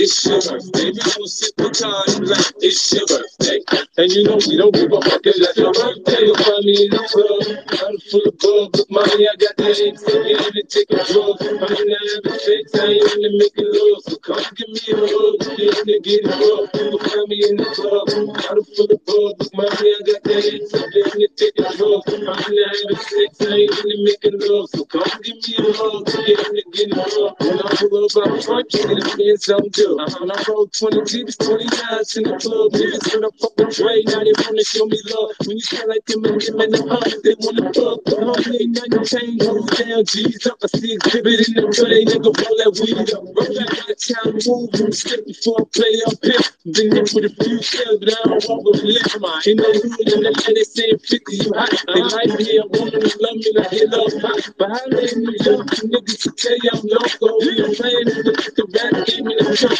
it's your birthday. We gon' sip Bacardi like it's your birthday. And you know we don't give a fuck that's your birthday. You'll find me in the club, bottle full of bug. Look, mommy, I got that ain't me in the taking drugs. I'm in the having sex, I ain't in the making love. So come give me a hug, get in the get it up. You'll find me in the club, bottle full of bug. Look, mommy, I got that ain't me in the taking drugs. I'm in the having sex, I ain't in the making love. So come give me a hug, get in the get it up. When I pull up out front, you see the fans do. When I roll 20 Jeeps, 29s in the club, niggas when I fuck with Dre, now they wanna show me love. When you sound like them and them in the hunt, they wanna fuck. But Homie, ain't nothing changed, hold down, G's up. I see exhibit in the they nigga roll that weed up. Roll that out of town, move, and step before I play up here. Been there with a few shells, but I don't walk with lips. In the hood, in the land, they saying 50, you hot. They like me, a woman who love me like they love hot. But I live in New York, niggas tell you I'm loco. We playing in the, the rap game in the truck,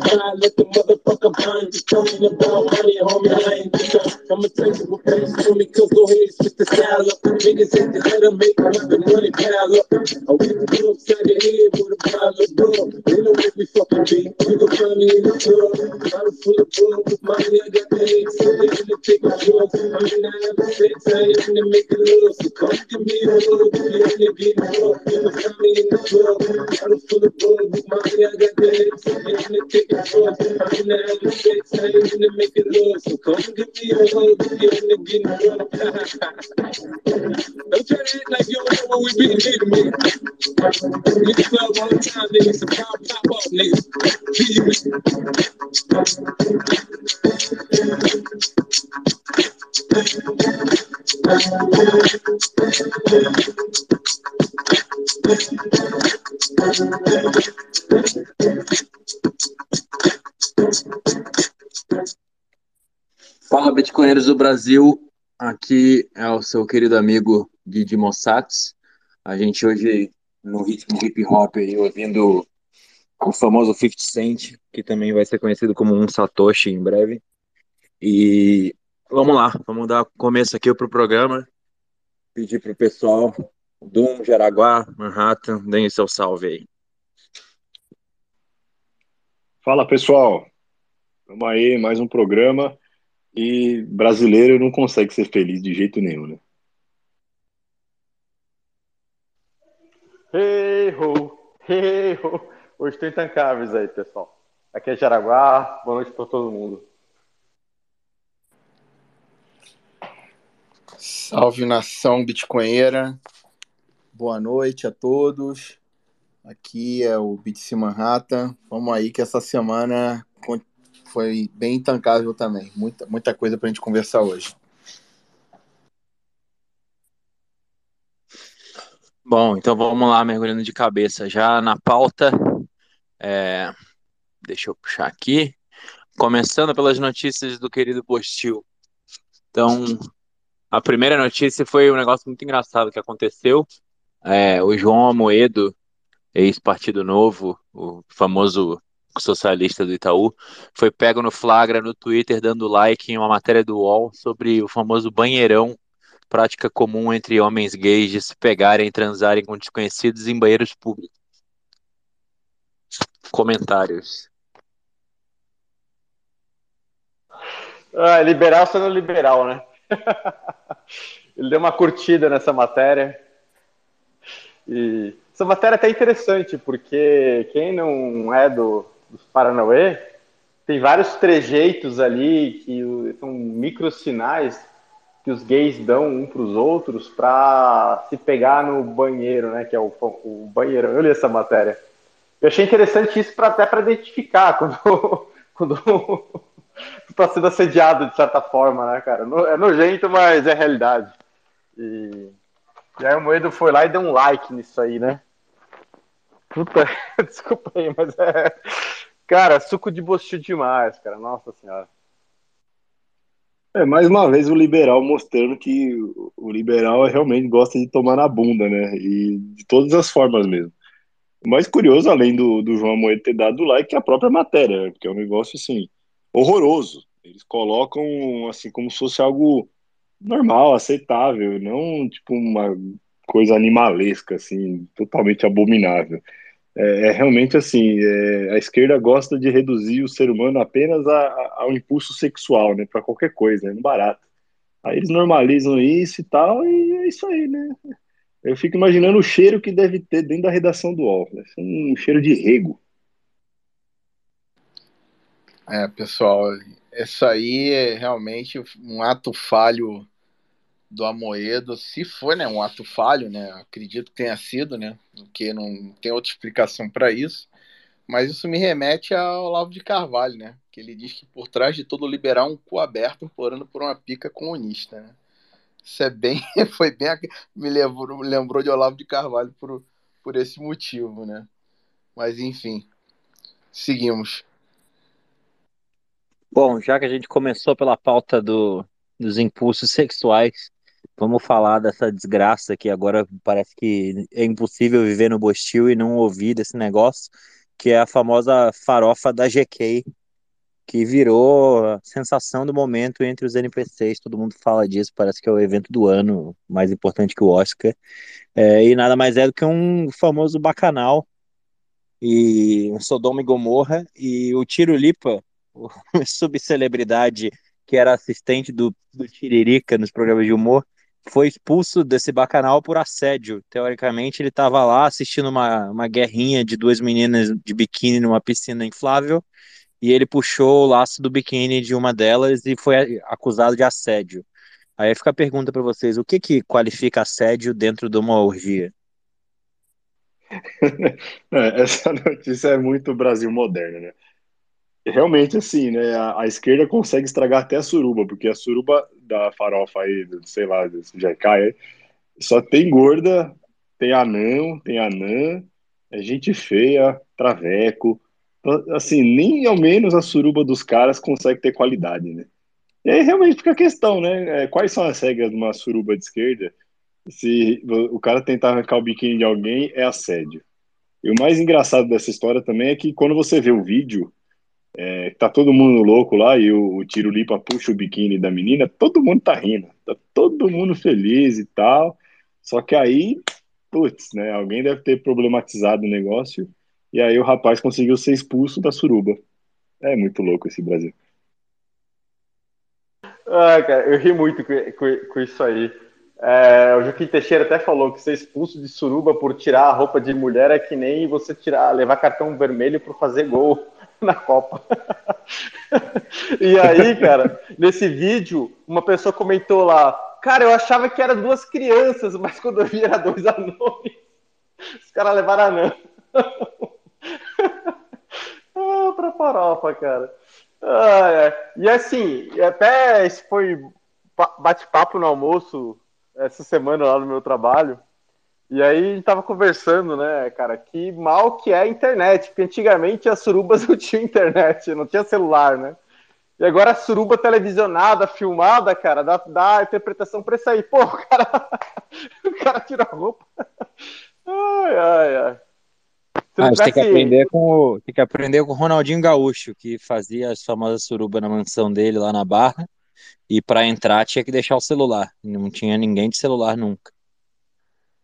fire, let the motherfucker burn. Just talking about money, homie, I ain't the. I'ma tell you what pays for me, cause go ahead, spit the style up. Niggas hate to let them make them the money pile up. I whip the club, side the head with a pile of blood. They know what we fucking be. You can find me in the club. Bottle full of bug, with money, I got the head. So they in the take a drug. I'm in the sex, I ain't in the making love. So come give me a hug, get in the getting. You can find me in the club. Bottle full of bug, with money, I got the head. So they in the. I'm don't try to act like you don't know what we be, here to me. Niggas love all the time, nigga. So pop, pop off, nigga. Be you. Thank. Fala, Bitcoinheiros do Brasil. Aqui é o seu querido amigo Didi Mossats. A gente hoje no ritmo hip hop aí, ouvindo o famoso 50 Cent, que também vai ser conhecido como um Satoshi em breve. E vamos lá, vamos dar começo aqui pro programa. Pedir pro pessoal do Jaraguá, Manhattan, deem seu salve aí. Fala pessoal, vamos aí, mais um programa. E brasileiro não consegue ser feliz de jeito nenhum, né? Hey ho, hey ho. Hoje tem intancáveis aí, pessoal. Aqui é Jaraguá, boa noite para todo mundo. Salve nação bitcoinheira, boa noite a todos. Aqui é o BTC Manhattan. Vamos aí que essa semana foi bem intancável também. Muita, muita coisa para a gente conversar hoje. Bom, então vamos lá, mergulhando de cabeça já na pauta. É, deixa eu puxar aqui. Começando pelas notícias do querido Postil. Então, a primeira notícia foi um negócio muito engraçado que aconteceu. É, o João Amoedo, ex-Partido Novo, o famoso socialista do Itaú, foi pego no flagra no Twitter dando like em uma matéria do UOL sobre o famoso banheirão, prática comum entre homens gays de se pegarem e transarem com desconhecidos em banheiros públicos. Comentários. Ah, liberal sendo liberal, né? ele deu uma curtida nessa matéria. E essa matéria é até interessante, porque quem não é do, dos Paranauê, tem vários trejeitos ali que são micro sinais que os gays dão um para os outros para se pegar no banheiro, né? Que é o, o banheiro. Eu li essa matéria. Eu achei interessante isso pra, até para identificar quando, quando está sendo assediado de certa forma, né, cara? É nojento, mas é realidade. E, e aí o Moedo foi lá e deu um like nisso aí, né? Puta, desculpa aí, mas é. Cara, suco de bostil demais, cara. Nossa senhora. É, mais uma vez o liberal mostrando que o liberal realmente gosta de tomar na bunda, né? E de todas as formas mesmo. O mais curioso, além do, do João Moedo ter dado like, é a própria matéria, né? porque é um negócio assim, horroroso. Eles colocam assim como se fosse algo normal, aceitável, não tipo uma coisa animalesca, assim, totalmente abominável. É, é realmente assim, é, a esquerda gosta de reduzir o ser humano apenas a, a, ao impulso sexual, né, para qualquer coisa, no barato. Aí eles normalizam isso e tal, e é isso aí, né? Eu fico imaginando o cheiro que deve ter dentro da redação do UOL, né? um cheiro de rego. É, pessoal, isso aí é realmente um ato falho do Amoedo, se foi né, um ato falho, né, acredito que tenha sido, né, porque não tem outra explicação para isso, mas isso me remete ao Olavo de Carvalho, né, que ele diz que por trás de todo liberal um cu aberto implorando por uma pica comunista, né. Isso é bem, foi bem, me lembrou, me lembrou de Olavo de Carvalho por, por esse motivo, né. Mas enfim, seguimos. Bom, já que a gente começou pela pauta do, dos impulsos sexuais, vamos falar dessa desgraça que agora parece que é impossível viver no Bostil e não ouvir desse negócio, que é a famosa farofa da GK, que virou a sensação do momento entre os NPCs, todo mundo fala disso, parece que é o evento do ano, mais importante que o Oscar, é, e nada mais é do que um famoso bacanal, e um Sodoma e Gomorra, e o Tiro Lipa subcelebridade que era assistente do, do Tiririca nos programas de humor, foi expulso desse bacanal por assédio. Teoricamente, ele estava lá assistindo uma, uma guerrinha de duas meninas de biquíni numa piscina inflável, e ele puxou o laço do biquíni de uma delas e foi acusado de assédio. Aí fica a pergunta para vocês: o que, que qualifica assédio dentro de uma orgia? É, essa notícia é muito Brasil moderno, né? Realmente assim, né? A, a, esquerda consegue estragar até a suruba, porque a suruba da farofa aí, sei lá, desse Jacai, só tem gorda, tem anão, tem anã, é gente feia, traveco. Assim, nem ao menos a suruba dos caras consegue ter qualidade, né? E aí realmente fica a questão, né? É, quais são as regras de uma suruba de esquerda? Se o cara tentar arrancar o biquíni de alguém, é assédio. E o mais engraçado dessa história também é que quando você vê o vídeo, é, tá todo mundo louco lá e o, o Tiro Lipa puxa o biquíni da menina, todo mundo tá rindo, tá todo mundo feliz e tal. Só que aí, putz, né? Alguém deve ter problematizado o negócio e aí o rapaz conseguiu ser expulso da suruba. É muito louco esse Brasil. Ah, cara, eu ri muito com, com, com isso aí. É, o Joaquim Teixeira até falou que ser expulso de suruba por tirar a roupa de mulher é que nem você tirar, levar cartão vermelho por fazer gol na Copa. e aí, cara, nesse vídeo, uma pessoa comentou lá: Cara, eu achava que eram duas crianças, mas quando eu vi era dois anões. Os caras levaram anão. ah, pra farofa, cara. Ah, é. E assim, até esse foi bate-papo no almoço essa semana lá no meu trabalho. E aí a gente tava conversando, né, cara, que mal que é a internet, porque antigamente as surubas não tinham internet, não tinha celular, né? E agora a suruba televisionada, filmada, cara, dá, dá interpretação pra isso aí. Pô, o cara, o cara tira a roupa. Ai, ai, ai. Ah, tivesse... tem, que aprender com o, tem que aprender com o Ronaldinho Gaúcho, que fazia as famosas suruba na mansão dele lá na Barra, e para entrar tinha que deixar o celular. Não tinha ninguém de celular nunca.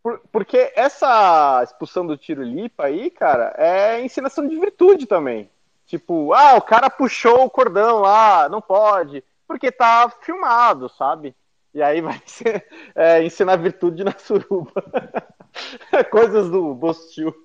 Por, porque essa expulsão do tiro lipa aí, cara, é ensinação de virtude também. Tipo, ah, o cara puxou o cordão lá, não pode, porque tá filmado, sabe? E aí vai ser, é, ensinar virtude na suruba. Coisas do Bostil.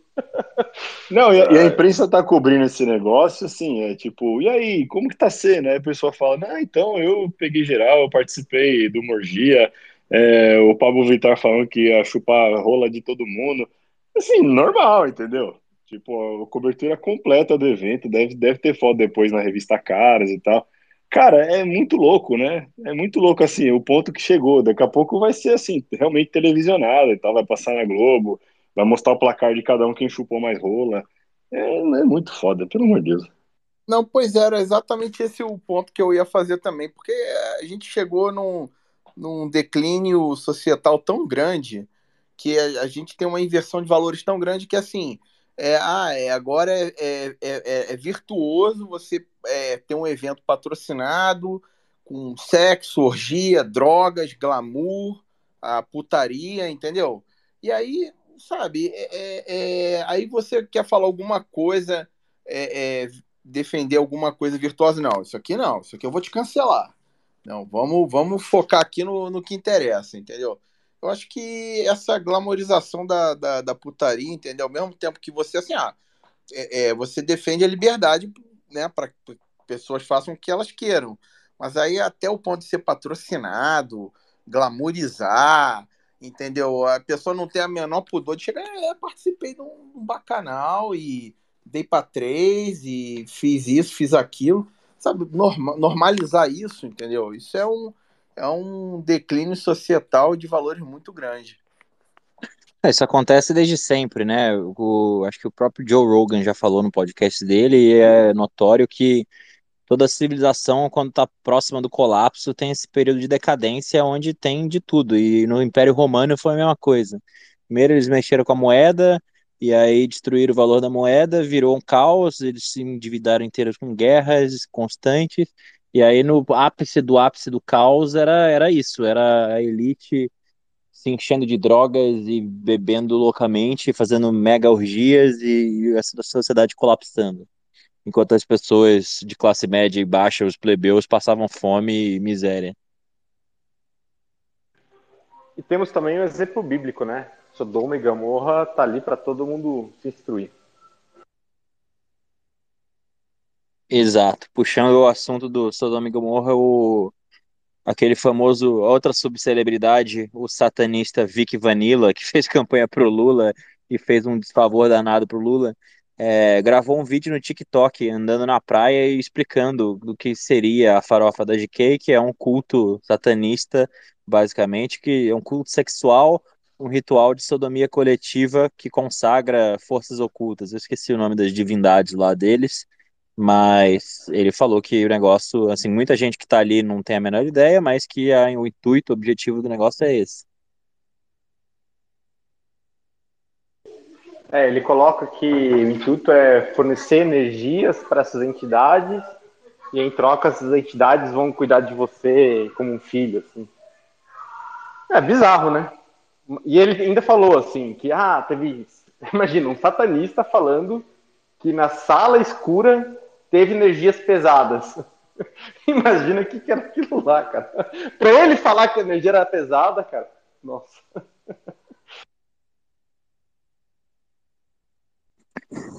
Não, e a, e a, imprensa tá cobrindo esse negócio, assim, é tipo, e aí, como que tá sendo? Aí a pessoa fala, não, então, eu peguei geral, eu participei do Morgia, é, o Pablo Vittar falando que ia chupar rola de todo mundo. Assim, normal, entendeu? Tipo, a cobertura completa do evento, deve, deve ter foto depois na revista Caras e tal. Cara, é muito louco, né? É muito louco, assim, o ponto que chegou. Daqui a pouco vai ser, assim, realmente televisionado e tal, vai passar na Globo, vai mostrar o placar de cada um quem chupou mais rola. É, é muito foda, pelo amor de Deus. Não, pois era exatamente esse o ponto que eu ia fazer também, porque a gente chegou num, num declínio societal tão grande que a, a gente tem uma inversão de valores tão grande que, assim, é, ah, é, agora é, é, é, é virtuoso você é, ter um evento patrocinado com sexo, orgia, drogas, glamour, a putaria, entendeu? E aí, sabe, é, é, aí você quer falar alguma coisa, defender alguma coisa virtuosa, não, isso aqui não, isso aqui eu vou te cancelar. Não, vamos, vamos focar aqui no, no que interessa, entendeu? Eu acho que essa glamorização da, da, da putaria, entendeu? Ao mesmo tempo que você, assim, ah, é, é você defende a liberdade, né, para pessoas façam o que elas queiram. Mas aí até o ponto de ser patrocinado, glamorizar, entendeu? A pessoa não tem a menor pudor de chegar, é, participei de um bacanal e dei para três e fiz isso, fiz aquilo, sabe? Norma, normalizar isso, entendeu? Isso é um é um declínio societal de valores muito grande. É, isso acontece desde sempre, né? O, acho que o próprio Joe Rogan já falou no podcast dele e é notório que toda civilização, quando está próxima do colapso, tem esse período de decadência onde tem de tudo. E no Império Romano foi a mesma coisa. Primeiro eles mexeram com a moeda, e aí destruíram o valor da moeda, virou um caos, eles se endividaram inteiros com guerras constantes, e aí no ápice do ápice do caos era, era isso, era a elite se enchendo de drogas e bebendo loucamente, fazendo mega orgias e, a sociedade colapsando. Enquanto as pessoas de classe média e baixa, os plebeus, passavam fome e miséria. E temos também o um exemplo bíblico, né? Sodoma e Gomorra tá ali para todo mundo se instruir. Exato. Puxando o assunto do Sodoma e Gomorra, o, aquele famoso, outra subcelebridade, o satanista Vic Vanilla, que fez campanha pro Lula e fez um desfavor danado pro Lula, é, gravou um vídeo no TikTok andando na praia e explicando do que seria a farofa da GK, que é um culto satanista, basicamente, que é um culto sexual, um ritual de sodomia coletiva que consagra forças ocultas. Eu esqueci o nome das divindades lá deles mas ele falou que o negócio, assim, muita gente que está ali não tem a menor ideia, mas que a, o intuito, o objetivo do negócio é esse. É, ele coloca que o intuito é fornecer energias para essas entidades e em troca essas entidades vão cuidar de você como um filho, assim. É bizarro, né? E ele ainda falou assim que ah, teve, imagina, um satanista falando que na sala escura teve energias pesadas. Imagina o que, que era aquilo lá, cara. Para ele falar que a energia era pesada, cara, nossa.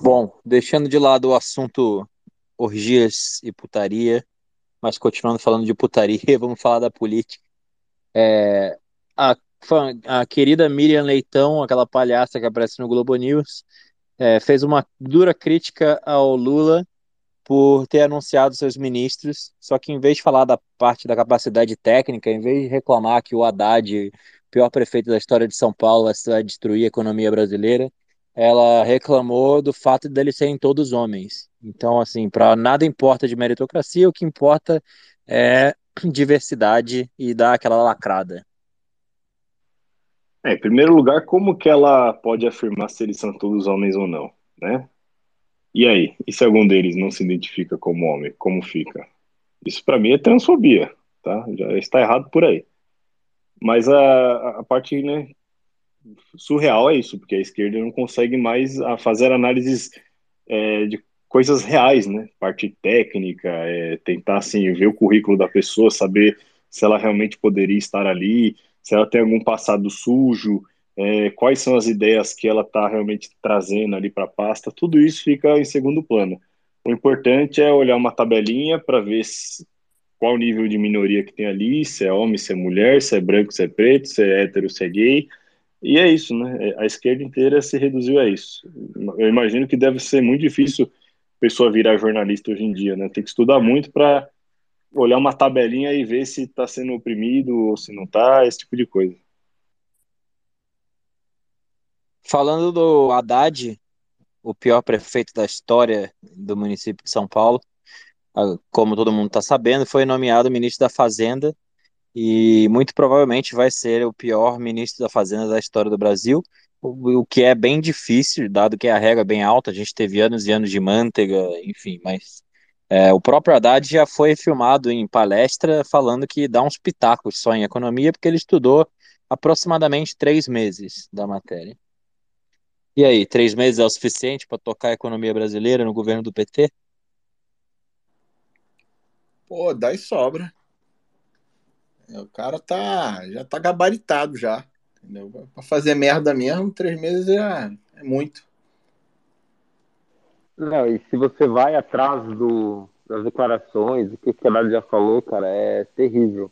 Bom, deixando de lado o assunto orgias e putaria, mas continuando falando de putaria, vamos falar da política. É, a, a, querida Miriam Leitão, aquela palhaça que aparece no Globo News, é, fez uma dura crítica ao Lula por ter anunciado seus ministros, só que em vez de falar da parte da capacidade técnica, em vez de reclamar que o Haddad, pior prefeito da história de São Paulo, vai destruir a economia brasileira, ela reclamou do fato de eles serem todos homens. Então, assim, para nada importa de meritocracia, o que importa é diversidade e dar aquela lacrada. É, em primeiro lugar, como que ela pode afirmar se eles são todos homens ou não, né? E aí? E se algum deles não se identifica como homem, como fica? Isso para mim é transfobia, tá? Já está errado por aí. Mas a, a parte né, surreal é isso, porque a esquerda não consegue mais fazer análises é, de coisas reais, né? Parte técnica, é, tentar assim ver o currículo da pessoa, saber se ela realmente poderia estar ali, se ela tem algum passado sujo, é, quais são as ideias que ela está realmente trazendo ali para a pasta, tudo isso fica em segundo plano. O importante é olhar uma tabelinha para ver se, qual o nível de minoria que tem ali, se é homem, se é mulher, se é branco, se é preto, se é hétero, se é gay. E é isso, né? A esquerda inteira se reduziu a isso. Eu imagino que deve ser muito difícil pessoa virar jornalista hoje em dia, né? Tem que estudar muito para olhar uma tabelinha e ver se está sendo oprimido ou se não está, esse tipo de coisa. Falando do Haddad, o pior prefeito da história do município de São Paulo, como todo mundo está sabendo, foi nomeado ministro da Fazenda e muito provavelmente vai ser o pior ministro da Fazenda da história do Brasil, o, que é bem difícil, dado que a regra é bem alta, a gente teve anos e anos de manteiga, enfim, mas é, o próprio Haddad já foi filmado em palestra falando que dá uns pitacos só em economia, porque ele estudou aproximadamente três meses da matéria. E aí, três meses é o suficiente para tocar a economia brasileira no governo do PT? Pô, dá e sobra. O cara tá, já tá gabaritado já. Pra fazer merda mesmo, três meses é, é muito. Não, e se você vai atrás do, das declarações, o que o Fernando já falou, cara, é terrível.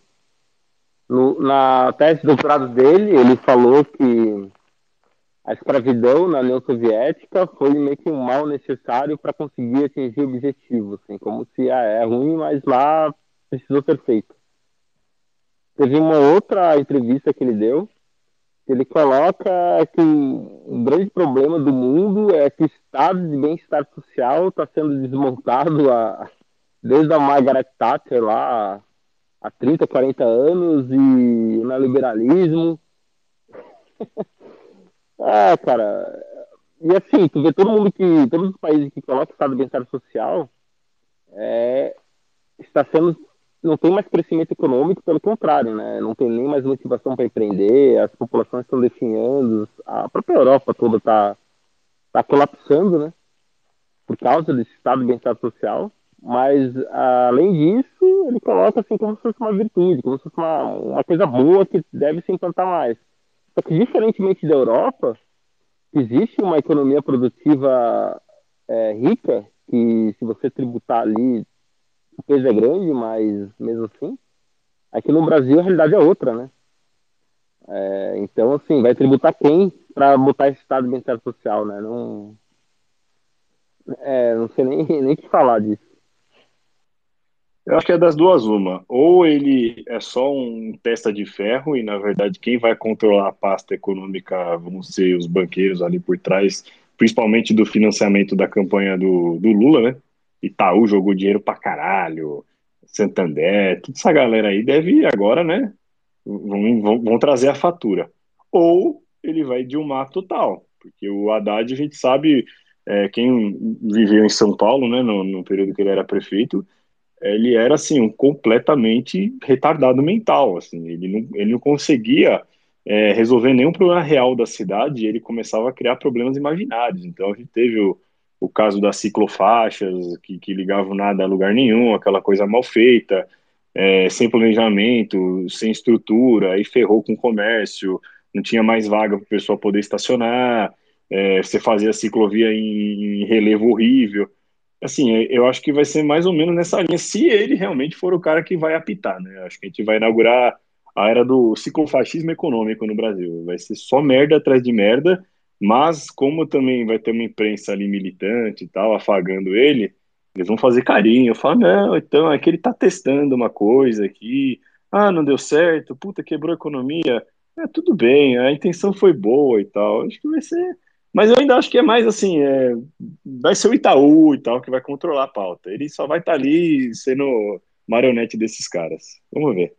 No, na tese de doutorado dele, ele falou que a escravidão na União Soviética foi meio que um mal necessário para conseguir atingir objetivos, assim, como se ah, é ruim, mas lá precisou ser feito. Teve uma outra entrevista que ele deu, ele coloca que o grande problema do mundo é que o estado de bem-estar social está sendo desmontado a, desde a Margaret Thatcher lá há 30, 40 anos e o neoliberalismo. É, cara. E assim, tu vê todo mundo que. Todos os países que colocam o estado de bem-estar social é, está sendo. Não tem mais crescimento econômico, pelo contrário, né? Não tem nem mais motivação para empreender, as populações estão definhando, a própria Europa toda está tá colapsando, né? Por causa desse estado de bem-estar social. Mas, além disso, ele coloca assim como se fosse uma virtude, como se fosse uma, uma coisa boa que deve se implantar mais. Só que, diferentemente da Europa, existe uma economia produtiva é, rica, que se você tributar ali, o peso é grande, mas mesmo assim, aqui no Brasil a realidade é outra, né? É, então, assim, vai tributar quem para botar esse estado de bem-estar social, né? Não, é, não sei nem, nem o que falar disso. Eu acho que é das duas uma. Ou ele é só um testa de ferro e, na verdade, quem vai controlar a pasta econômica vão ser os banqueiros ali por trás, principalmente do financiamento da campanha do, do Lula, né? Itaú jogou dinheiro pra caralho, Santander, toda essa galera aí deve agora, né? Vão, vão, vão trazer a fatura. Ou ele vai um total, porque o Haddad, a gente sabe, é, quem viveu em São Paulo, né, no, no período que ele era prefeito, ele era assim um completamente retardado mental, assim, ele não, ele não conseguia é, resolver nenhum problema real da cidade, e ele começava a criar problemas imaginários. Então a gente teve o, o caso das ciclofaixas que, que ligavam nada a lugar nenhum, aquela coisa mal feita, é, sem planejamento, sem estrutura, aí ferrou com o comércio, não tinha mais vaga para o pessoal poder estacionar, é, você fazia ciclovia em, em relevo horrível assim, eu acho que vai ser mais ou menos nessa linha, se ele realmente for o cara que vai apitar, né? Acho que a gente vai inaugurar a era do ciclofascismo econômico no Brasil. Vai ser só merda atrás de merda, mas como também vai ter uma imprensa ali militante e tal, afagando ele, eles vão fazer carinho. Eu falo, não, então é que ele tá testando uma coisa aqui. Ah, não deu certo, puta, quebrou a economia. É, tudo bem, a intenção foi boa e tal. Acho que vai ser mas eu ainda acho que é mais assim, é, vai ser o Itaú e tal que vai controlar a pauta. Ele só vai estar tá ali sendo marionete desses caras. Vamos ver.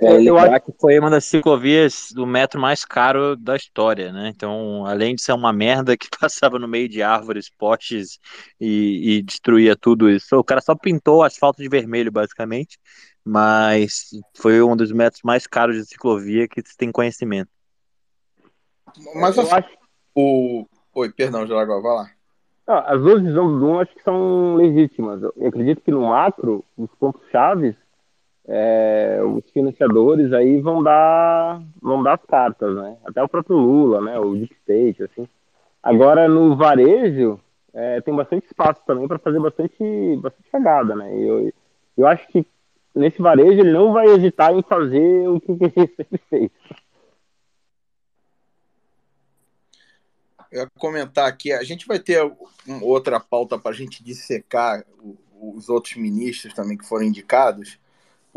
É, eu acho que foi uma das ciclovias do metro mais caro da história, né? Então, além de ser uma merda que passava no meio de árvores, postes e, e destruía tudo isso, o cara só pintou o asfalto de vermelho, basicamente, mas foi um dos metros mais caros de ciclovia que se tem conhecimento. Mas eu assim, acho... o. Oi, perdão, Jaraguá, vai lá. as duas visões do Dom acho que são legítimas. Eu acredito que no macro, os pontos chaves é, os financiadores aí vão dar, vão dar as cartas, né? Até o próprio Lula, né? O Deep State, assim. Agora, no varejo, é, tem bastante espaço também para fazer bastante, bastante cagada, né? Eu, eu acho que nesse varejo ele não vai hesitar em fazer o que ele sempre fez. Eu ia comentar aqui, a gente vai ter outra pauta para a gente dissecar os outros ministros também que foram indicados,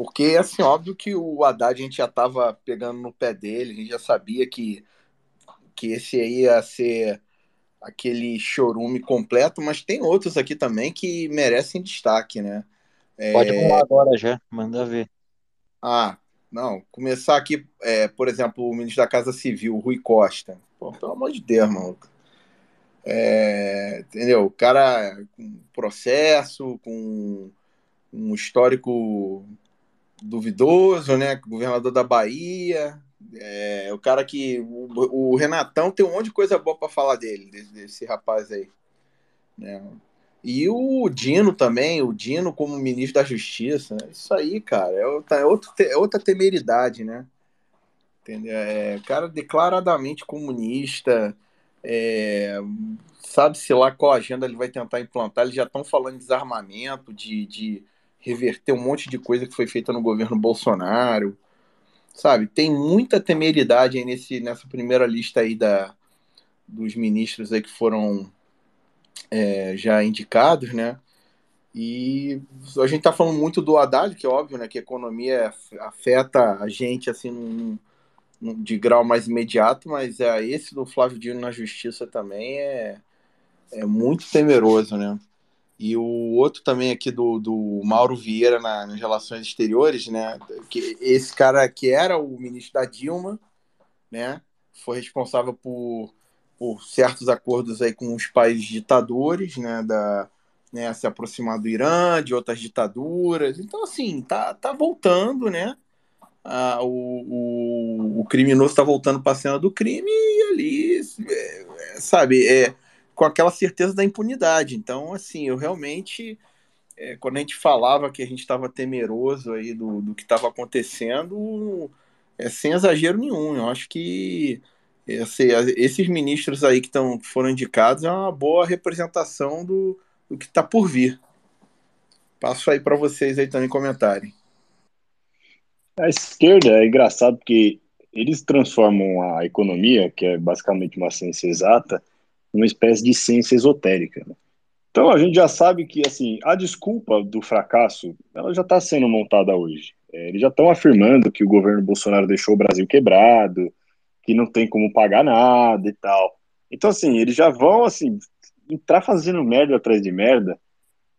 porque, assim, óbvio que o Haddad a gente já estava pegando no pé dele, a gente já sabia que, que esse aí ia ser aquele chorume completo, mas tem outros aqui também que merecem destaque, né? É... Pode falar agora já, manda ver. Ah, não, começar aqui, é, por exemplo, o ministro da Casa Civil, Rui Costa. Pô, pelo amor de Deus, mano. É, entendeu? O cara com processo, com um histórico duvidoso, né? Governador da Bahia. É, o cara que. O, o, Renatão tem um monte de coisa boa para falar dele, desse, desse, rapaz aí. Né? E o Dino também, o Dino como ministro da Justiça. Né? Isso aí, cara, é outra, é outro, é outra temeridade, né? Entendeu? É, cara declaradamente comunista. É, Sabe-se lá qual agenda ele vai tentar implantar. Eles já estão falando de desarmamento, de, de reverter um monte de coisa que foi feita no governo Bolsonaro. Sabe, tem muita temeridade aí nesse, nessa primeira lista aí da, dos ministros aí que foram é, já indicados, né? E a gente tá falando muito do Haddad, que é óbvio, né? Que a economia afeta a gente assim num, num, de grau mais imediato, mas é, esse do Flávio Dino na justiça também é, é muito temeroso, né? E o outro também aqui do, do Mauro Vieira na, nas relações exteriores, né? Que esse cara que era o ministro da Dilma, né? Foi responsável por, por certos acordos aí com os países ditadores, né? Da, né, se aproximar do Irã, de outras ditaduras. Então, assim, tá, tá voltando, né? Ah, o, o, o criminoso está voltando para a cena do crime e ali, é, é, sabe, é, com aquela certeza da impunidade. Então, assim, eu realmente, é, quando a gente falava que a gente estava temeroso aí do, do que estava acontecendo, é sem exagero nenhum. Eu acho que esse, esses ministros aí que, tão, foram indicados é uma boa representação do, do que está por vir. Passo aí para vocês aí também comentarem. A esquerda é engraçado porque eles transformam a economia, que é basicamente uma ciência exata, uma espécie de ciência esotérica. Né? Então a gente já sabe que assim a desculpa do fracasso ela já está sendo montada hoje. É, eles já estão afirmando que o governo Bolsonaro deixou o Brasil quebrado, que não tem como pagar nada e tal. Então assim eles já vão assim entrar fazendo merda atrás de merda.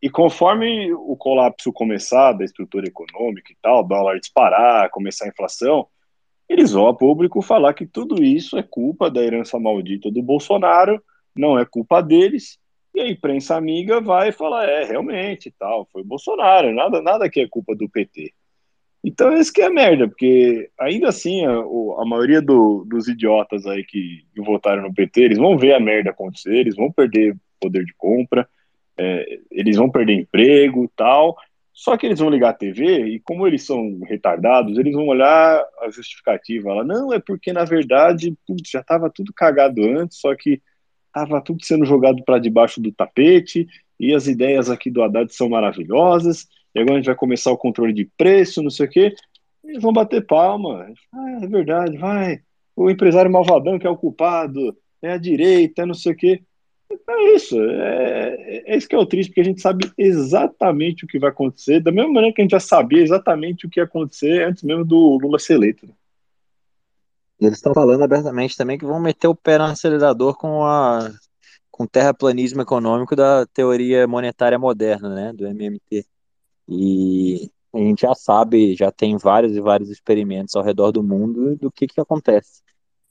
E conforme o colapso começar da estrutura econômica e tal, dólar disparar, começar a inflação, eles vão a público falar que tudo isso é culpa da herança maldita do Bolsonaro não é culpa deles, e a imprensa amiga vai falar, é, realmente, tal, foi o Bolsonaro, nada, nada que é culpa do PT. Então esse que é merda, porque ainda assim a, a maioria do, dos idiotas aí que, votaram no PT, eles vão ver a merda acontecer, eles vão perder poder de compra, é, eles vão perder emprego tal, só que eles vão ligar a TV e como eles são retardados, eles vão olhar a justificativa, ela não, é porque na verdade putz, já estava tudo cagado antes, só que estava tudo sendo jogado para debaixo do tapete, e as ideias aqui do Haddad são maravilhosas, e agora a gente vai começar o controle de preço, não sei o quê, e vão bater palma. Ah, é verdade, vai. O empresário malvadão que é o culpado, é a direita, não sei o quê. É isso, é, é, é isso que é o triste, porque a gente sabe exatamente o que vai acontecer, da mesma maneira que a gente já sabia exatamente o que ia acontecer antes mesmo do Lula ser eleito. Eles estão falando abertamente também que vão meter o pé no acelerador com a com o terraplanismo econômico da teoria monetária moderna, né, do MMT. E a gente já sabe, já tem vários e vários experimentos ao redor do mundo do que que acontece.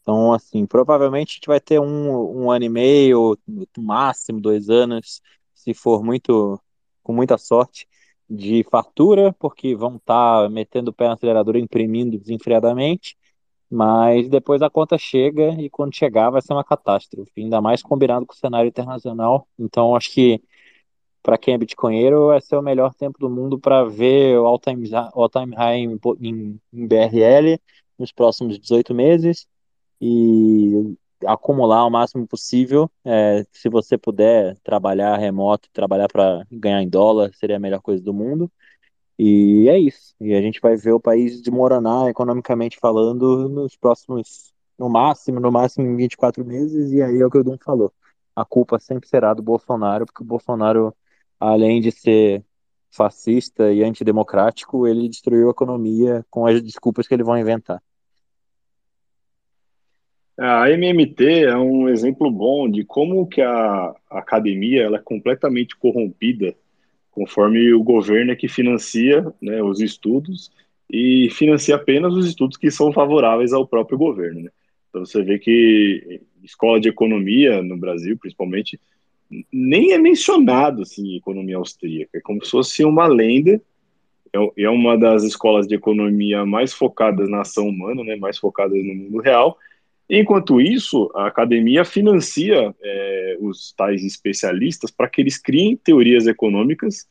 Então, assim, provavelmente a gente vai ter um, um ano e meio, no máximo dois anos, se for muito, com muita sorte, de fartura, porque vão estar tá metendo o pé no acelerador, imprimindo desenfreadamente, mas depois a conta chega e quando chegar vai ser uma catástrofe, ainda mais combinado com o cenário internacional. Então acho que para quem é bitcoinheiro, vai ser o melhor tempo do mundo para ver o all-time all -time high em, em, em BRL nos próximos 18 meses e acumular o máximo possível. É, se você puder trabalhar remoto, trabalhar para ganhar em dólar, seria a melhor coisa do mundo. E é isso. E a gente vai ver o país desmoronar economicamente falando nos próximos, no máximo, no máximo em 24 meses. E aí é o que o Dum falou. A culpa sempre será do Bolsonaro, porque o Bolsonaro, além de ser fascista e antidemocrático, ele destruiu a economia com as desculpas que ele vai inventar. A MMT é um exemplo bom de como que a academia ela é completamente corrompida conforme o governo é que financia né, os estudos e financia apenas os estudos que são favoráveis ao próprio governo. Né? Então você vê que escola de economia no Brasil, principalmente, nem é mencionado assim economia austríaca, é como se fosse uma lenda. É, é uma das escolas de economia mais focadas na ação humana, né, mais focadas no mundo real. Enquanto isso, a academia financia é, os tais especialistas para que eles criem teorias econômicas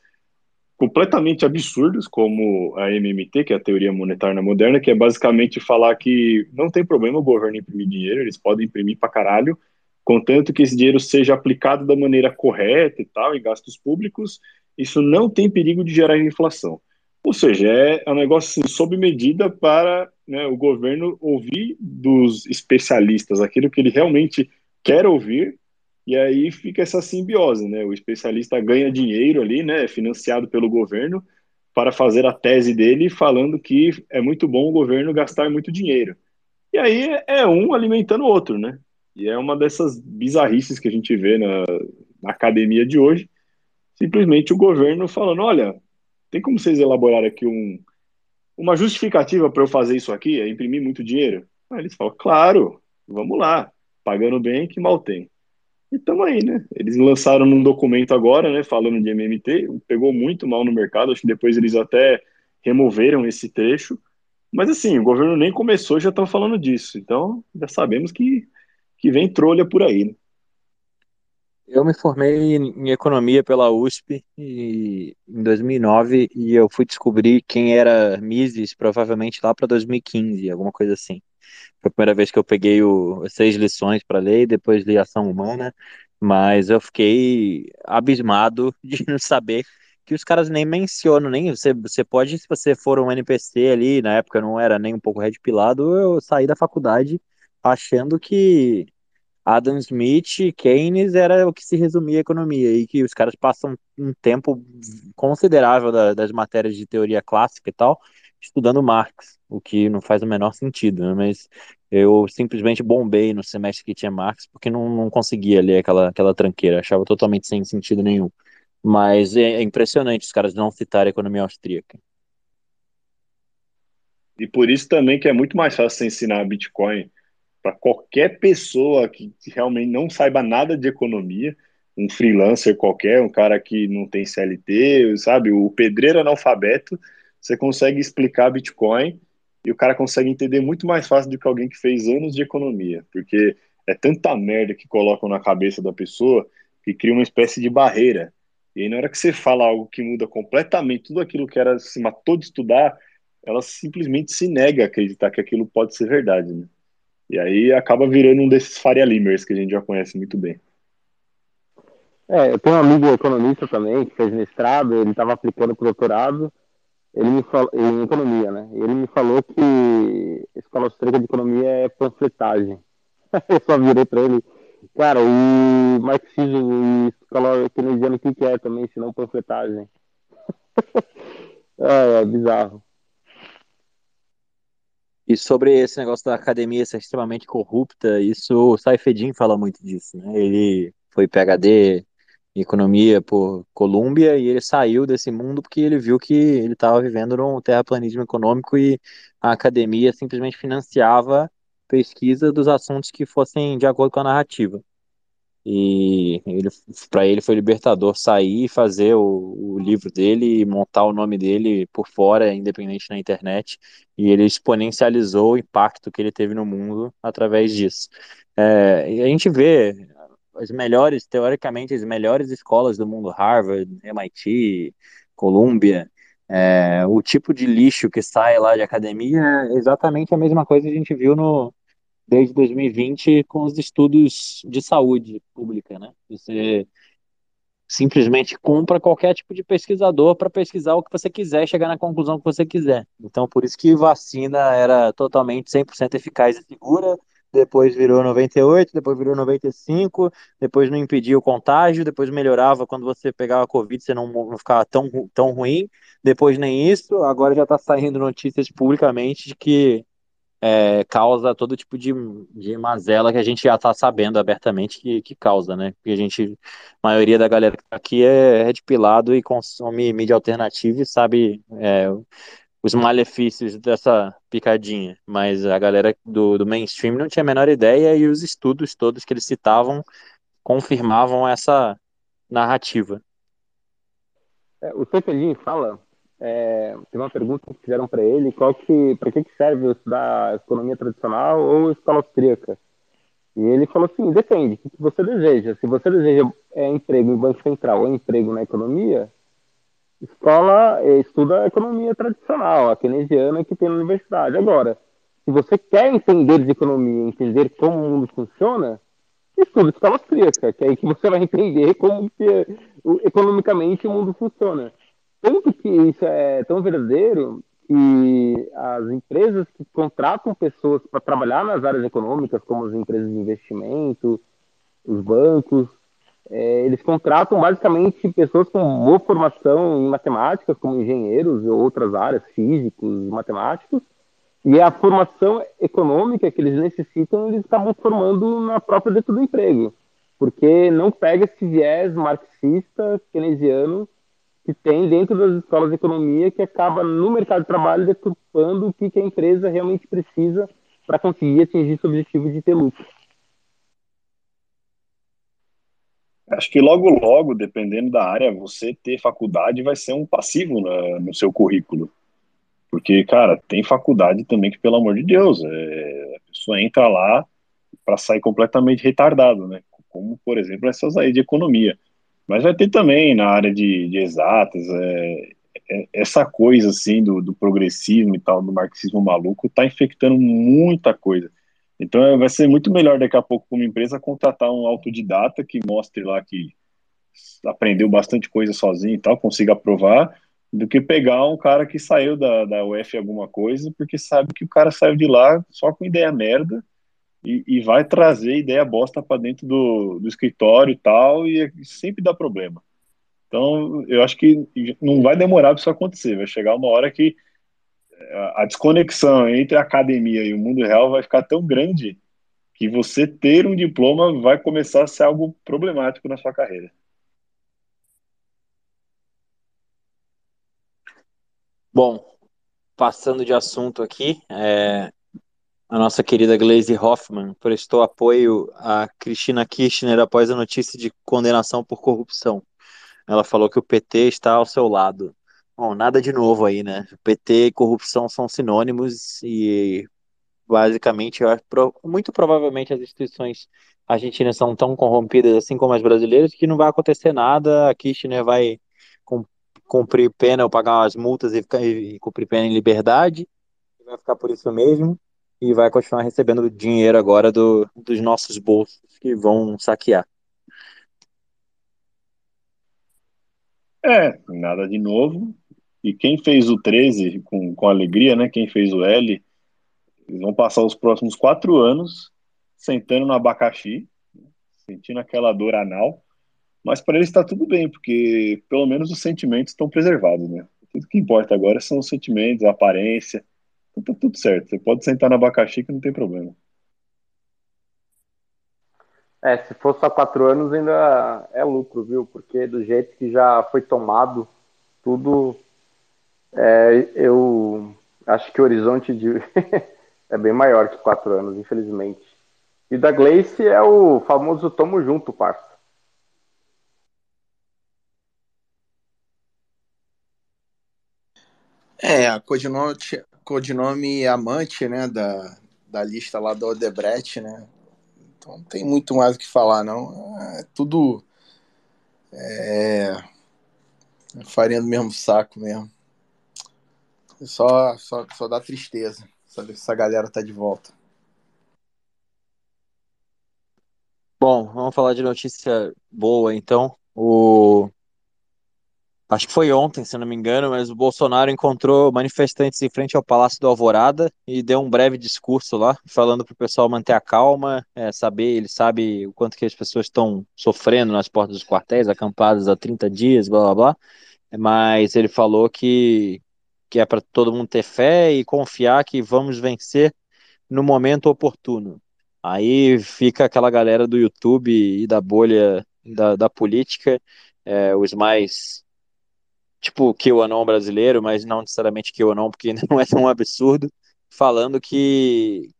completamente absurdas, como a MMT, que é a teoria monetária moderna, que é basicamente falar que não tem problema o governo imprimir dinheiro, eles podem imprimir para caralho, contanto que esse dinheiro seja aplicado da maneira correta e tal, em gastos públicos, isso não tem perigo de gerar inflação. Ou seja, é um negócio assim, sob medida para né, o governo ouvir dos especialistas aquilo que ele realmente quer ouvir, e aí fica essa simbiose, né? O especialista ganha dinheiro ali, né, financiado pelo governo, para fazer a tese dele falando que é muito bom o governo gastar muito dinheiro. E aí é um alimentando o outro, né? E é uma dessas bizarrices que a gente vê na, na academia de hoje. Simplesmente o governo falando: olha, tem como vocês elaborar aqui um, uma justificativa para eu fazer isso aqui? É imprimir muito dinheiro? Aí eles falam: claro, vamos lá, pagando bem que mal tem. E estamos aí, né? Eles lançaram um documento agora, né, falando de MMT, pegou muito mal no mercado, acho que depois eles até removeram esse trecho. Mas assim, o governo nem começou, já estão falando disso. Então, já sabemos que, que vem trolha por aí, né? Eu me formei em economia pela USP e, em 2009 e eu fui descobrir quem era Mises provavelmente lá para 2015, alguma coisa assim. Foi a primeira vez que eu peguei o, seis lições para ler e depois li Ação Humana, mas eu fiquei abismado de não saber que os caras nem mencionam, nem você, você pode, se você for um NPC ali, na época eu não era nem um pouco red pilado, eu saí da faculdade achando que Adam Smith, Keynes era o que se resumia a economia e que os caras passam um tempo considerável da, das matérias de teoria clássica e tal estudando Marx, o que não faz o menor sentido, né? mas eu simplesmente bombei no semestre que tinha Marx porque não, não conseguia ler aquela, aquela tranqueira, achava totalmente sem sentido nenhum. Mas é, é impressionante os caras não citarem a economia austríaca. E por isso também que é muito mais fácil ensinar Bitcoin para qualquer pessoa que realmente não saiba nada de economia, um freelancer qualquer, um cara que não tem CLT, sabe, o pedreiro analfabeto, você consegue explicar Bitcoin e o cara consegue entender muito mais fácil do que alguém que fez anos de economia, porque é tanta merda que colocam na cabeça da pessoa que cria uma espécie de barreira. E aí, na hora que você fala algo que muda completamente tudo aquilo que era se matou de estudar, ela simplesmente se nega a acreditar que aquilo pode ser verdade, né? E aí acaba virando um desses Faria Limers que a gente já conhece muito bem. É, eu tenho um amigo economista também, que fez mestrado, ele estava aplicando para o doutorado, ele me falou, em economia, né? Ele me falou que escola austríaca de economia é panfletagem. eu só virei para ele, cara, o marxismo e escola keynesiana, o que, que é também, se não panfletagem? é, é bizarro. E sobre esse negócio da academia ser extremamente corrupta, isso o Saifedin fala muito disso, né? Ele foi PhD em economia por Colômbia e ele saiu desse mundo porque ele viu que ele estava vivendo num terraplanismo econômico e a academia simplesmente financiava pesquisa dos assuntos que fossem de acordo com a narrativa. E para ele foi libertador sair e fazer o, o, livro dele e montar o nome dele por fora, independente na internet. E ele exponencializou o impacto que ele teve no mundo através disso. É, e a gente vê as melhores, teoricamente, as melhores escolas do mundo, Harvard, MIT, Columbia, é, o tipo de lixo que sai lá de academia é exatamente a mesma coisa que a gente viu no, desde 2020 com os estudos de saúde pública, né? Você simplesmente compra qualquer tipo de pesquisador para pesquisar o que você quiser chegar na conclusão que você quiser. Então, por isso que vacina era totalmente 100% eficaz e segura, depois virou 98, depois virou 95, depois não impedia o contágio, depois melhorava quando você pegava Covid, você não, não ficava tão, tão ruim, depois nem isso, agora já está saindo notícias publicamente de que é, causa todo tipo de, de mazela que a gente já está sabendo abertamente que, que causa, né? Porque a gente, a maioria da galera que tá aqui é, é de pilado e consome mídia alternativa e sabe é, os malefícios dessa picadinha, mas a galera do, do mainstream não tinha a menor ideia e os estudos todos que eles citavam confirmavam essa narrativa. É, o Cepelin fala é, tem uma pergunta que fizeram para ele, qual que, para que, que serve estudar economia tradicional ou escola austríaca? E ele falou assim, depende, o que você deseja. Se você deseja é, emprego em banco central ou emprego na economia, escola é, estuda economia tradicional, a keynesiana que tem na universidade. Agora, se você quer entender de economia, entender como o mundo funciona, estuda escola austríaca, que é aí que você vai entender como que, economicamente o mundo funciona. Tanto que isso é tão verdadeiro que as empresas que contratam pessoas para trabalhar nas áreas econômicas, como as empresas de investimento, os bancos, é, eles contratam basicamente pessoas com boa formação em matemáticas, como engenheiros ou outras áreas, físicos, matemáticos, e a formação econômica que eles necessitam, eles acabam formando na própria dentro do emprego, porque não pega esse viés marxista, keynesiano, que tem dentro das escolas de economia que acaba no mercado de trabalho deturpando o que, a empresa realmente precisa para conseguir atingir seu objetivo de ter lucro. Acho que logo, logo, dependendo da área, você ter faculdade vai ser um passivo na, no seu currículo. Porque, cara, tem faculdade também que, pelo amor de Deus, é, a pessoa entra lá para sair completamente retardado, né? Como, por exemplo, essas aí de economia. Mas vai ter também na área de, de exatas, é, é, essa coisa assim do, do, progressismo e tal, do marxismo maluco, está infectando muita coisa. Então é, vai ser muito melhor daqui a pouco para uma empresa contratar um autodidata que mostre lá que aprendeu bastante coisa sozinho e tal, consiga aprovar, do que pegar um cara que saiu da, da UF alguma coisa, porque sabe que o cara saiu de lá só com ideia merda e, e vai trazer ideia bosta para dentro do, do escritório e tal, e sempre dá problema. Então, eu acho que não vai demorar para isso acontecer. Vai chegar uma hora que a desconexão entre a academia e o mundo real vai ficar tão grande que você ter um diploma vai começar a ser algo problemático na sua carreira. Bom, passando de assunto aqui, é, a nossa querida Glaze Hoffman prestou apoio a Cristina Kirchner após a notícia de condenação por corrupção. Ela falou que o PT está ao seu lado. Bom, nada de novo aí, né? PT e corrupção são sinônimos e basicamente, muito provavelmente as instituições argentinas são tão corrompidas assim como as brasileiras que não vai acontecer nada. A Kirchner vai cumprir pena ou pagar as multas e, ficar, e cumprir pena em liberdade. Vai ficar por isso mesmo e vai continuar recebendo dinheiro agora do, dos nossos bolsos que vão saquear. É, nada de novo. E quem fez o 13 com, com alegria, né? Quem fez o L, vão passar os próximos quatro anos sentando no abacaxi, sentindo aquela dor anal. Mas para eles está tudo bem, porque pelo menos os sentimentos estão preservados, né? Tudo que importa agora são os sentimentos, a aparência. Então tá tudo certo. Você pode sentar no abacaxi que não tem problema. É, se for só quatro anos ainda é lucro, viu? Porque do jeito que já foi tomado tudo, é, eu acho que o horizonte de é bem maior que quatro anos, infelizmente. E da Gleice é o famoso tomo junto, parça. É, a codinome, codinome amante, né, da, da lista lá do Odebrecht, né, Então não tem muito mais o que falar, não. É tudo é, farinha do mesmo saco mesmo. Só, só, só dá tristeza saber que essa galera tá de volta. Bom, vamos falar de notícia boa, então. O acho que foi ontem, se não me engano, mas o Bolsonaro encontrou manifestantes em frente ao Palácio do Alvorada e deu um breve discurso lá, falando para o pessoal manter a calma, é, saber, ele sabe o quanto que as pessoas estão sofrendo nas portas dos quartéis, acampadas há 30 dias, blá blá blá, mas ele falou que, que é para todo mundo ter fé e confiar que vamos vencer no momento oportuno. Aí fica aquela galera do YouTube e da bolha da, da política, é, os mais tipo QAnon brasileiro, mas não necessariamente QAnon, porque não é tão absurdo, falando que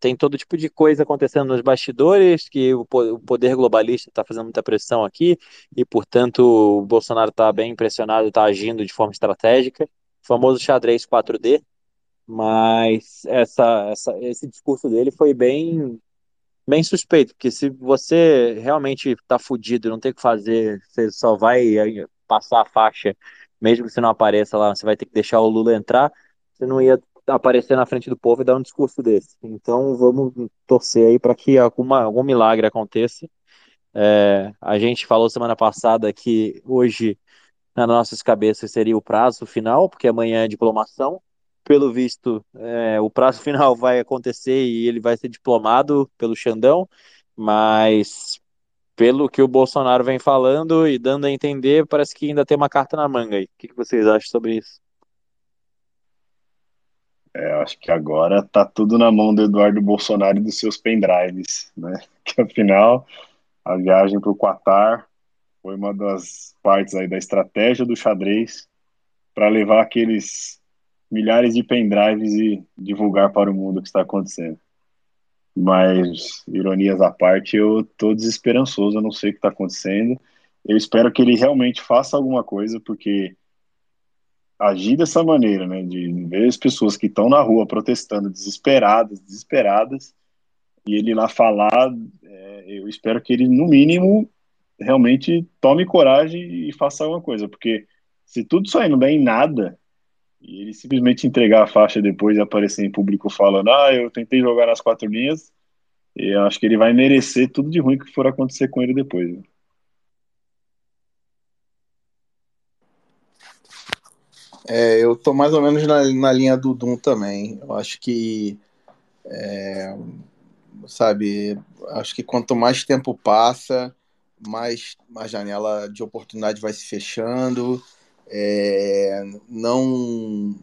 tem todo tipo de coisa acontecendo nos bastidores, que o poder globalista está fazendo muita pressão aqui, e portanto o Bolsonaro está bem impressionado, está agindo de forma estratégica, o famoso xadrez 4D, mas essa, essa, esse discurso dele foi bem bem suspeito, porque se você realmente está fudido, não tem o que fazer, você só vai passar a faixa, mesmo que você não apareça lá, você vai ter que deixar o Lula entrar, você não ia aparecer na frente do povo e dar um discurso desse. Então vamos torcer aí para que alguma, algum milagre aconteça. É, a gente falou semana passada que hoje, nas nossas cabeças, seria o prazo final, porque amanhã é diplomação. Pelo visto, é, o prazo final vai acontecer e ele vai ser diplomado pelo Xandão, mas pelo que o Bolsonaro vem falando e dando a entender, parece que ainda tem uma carta na manga aí. O que, vocês acham sobre isso? É, acho que agora tá tudo na mão do Eduardo Bolsonaro e dos seus pendrives, né? Que afinal a viagem para o Qatar foi uma das partes aí da estratégia do xadrez para levar aqueles milhares de pendrives e divulgar para o mundo o que está acontecendo. Mas, ironias à parte, eu tô desesperançoso, eu não sei o que está acontecendo. Eu espero que ele realmente faça alguma coisa, porque agir dessa maneira, né, de ver as pessoas que estão na rua protestando, desesperadas, desesperadas, e ele lá falar, é, eu espero que ele, no mínimo, realmente tome coragem e faça alguma coisa, porque se tudo isso aí não der em nada, e ele simplesmente entregar a faixa depois e aparecer em público falando: Ah, eu tentei jogar nas quatro linhas. E acho que ele vai merecer tudo de ruim que for acontecer com ele depois. Né? É, eu tô mais ou menos na, na linha do Doom também. Eu acho que. É, sabe, acho que quanto mais tempo passa, mais a janela de oportunidade vai se fechando é, não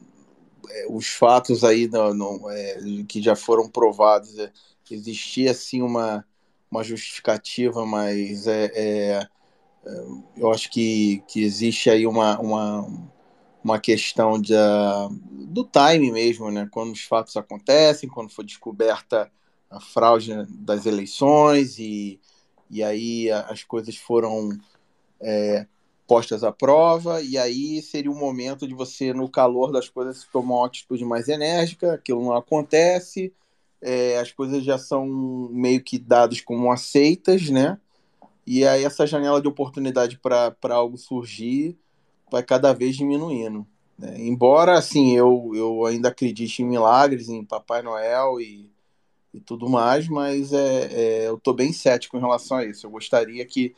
é, os fatos aí não, não, é, que já foram provados é, existia assim uma, uma justificativa mas é, é, é, eu acho que, que existe aí uma, uma, uma questão de, do time mesmo né? Quando os fatos acontecem quando foi descoberta a fraude das eleições e, e aí as coisas foram é, postas à prova, e aí seria o momento de você, no calor das coisas, tomar uma atitude mais enérgica, aquilo não acontece, é, as coisas já são meio que dadas como aceitas, né? E aí essa janela de oportunidade para algo surgir vai cada vez diminuindo. Né? Embora, assim, eu, eu ainda acredite em milagres, em Papai Noel e, e tudo mais, mas é, é eu estou bem cético em relação a isso. Eu gostaria que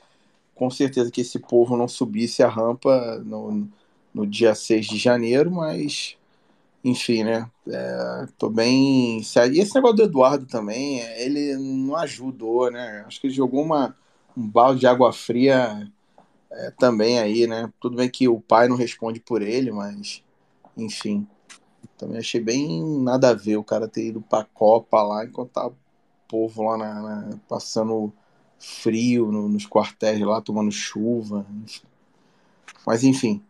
com certeza que esse povo não subisse a rampa no, no dia 6 de janeiro, mas enfim, né? É, tô bem. E esse negócio do Eduardo também, ele não ajudou, né? Acho que ele jogou uma, um balde de água fria é, também aí, né? Tudo bem que o pai não responde por ele, mas enfim. Também achei bem nada a ver o cara ter ido pra Copa lá enquanto tá o povo lá na, na passando frio no, nos quartéis lá, tomando chuva. Mas enfim,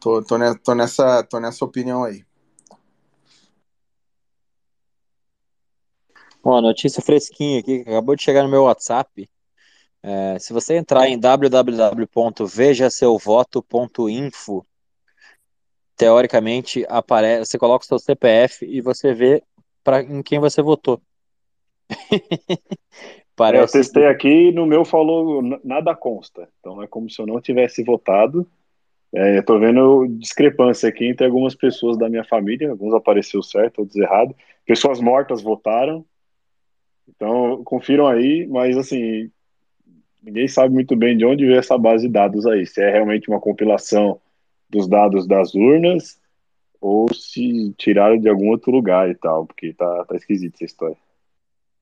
tô, tô, ne, tô, nessa, tô nessa opinião aí. Bom, notícia fresquinha aqui, acabou de chegar no meu WhatsApp. É, se você entrar em www.vejaseuvvoto.info, teoricamente aparece, você coloca o seu CPF e você vê para em quem você votou. Parece... Eu testei aqui no meu falou nada consta. Então é como se eu não tivesse votado. É, eu tô vendo discrepância aqui entre algumas pessoas da minha família. Alguns apareceu certo, outros errado. Pessoas mortas votaram. Então confiram aí, mas assim, ninguém sabe muito bem de onde veio essa base de dados aí. Se é realmente uma compilação dos dados das urnas ou se tiraram de algum outro lugar e tal, porque tá, tá esquisito essa história.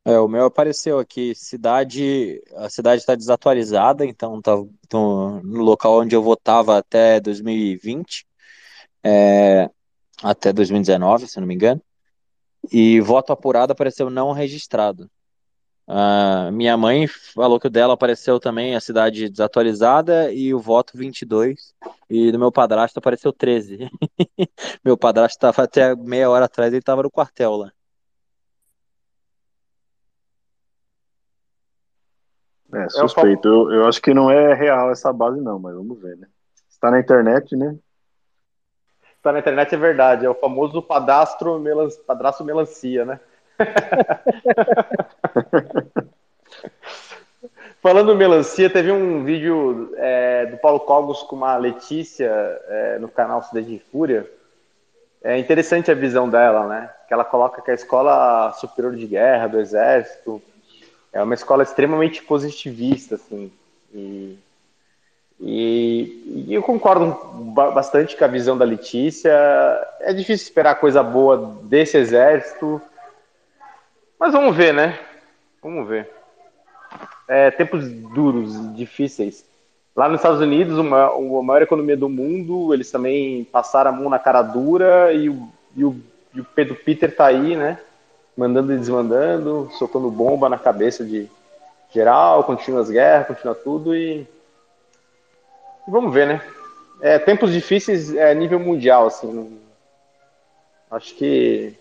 É, o meu apareceu aqui, cidade, a cidade está desatualizada, então tá no, no local onde eu votava até 2020, é, até 2019, se não me engano, e voto apurado apareceu não registrado. Uh, minha mãe falou que o dela apareceu também a cidade desatualizada e o voto 22. E do meu padrasto apareceu 13. meu padrasto estava até meia hora atrás, ele estava no quartel lá. É, suspeito. Eu, eu acho que não é real essa base, não, mas vamos ver, né? Está na internet, né? Está na internet é verdade. É o famoso padastro, melas, padrasto melancia, né? Falando melancia, teve um vídeo é, do Paulo Cogos com uma Letícia é, no canal Cidade de Fúria. É interessante a visão dela, né? Que ela coloca que a escola superior de guerra do exército é uma escola extremamente positivista, assim. E, e, e eu concordo bastante com a visão da Letícia. É difícil esperar coisa boa desse exército mas vamos ver, né? Vamos ver. É, tempos duros, difíceis. Lá nos Estados Unidos, uma, a maior economia do mundo, eles também passaram a mão na cara dura e o, e o, e o Pedro Peter tá aí, né? Mandando e desmandando, soltando bomba na cabeça de geral, continua as guerras, continua tudo e, e vamos ver, né? É, tempos difíceis é nível mundial, assim. Acho que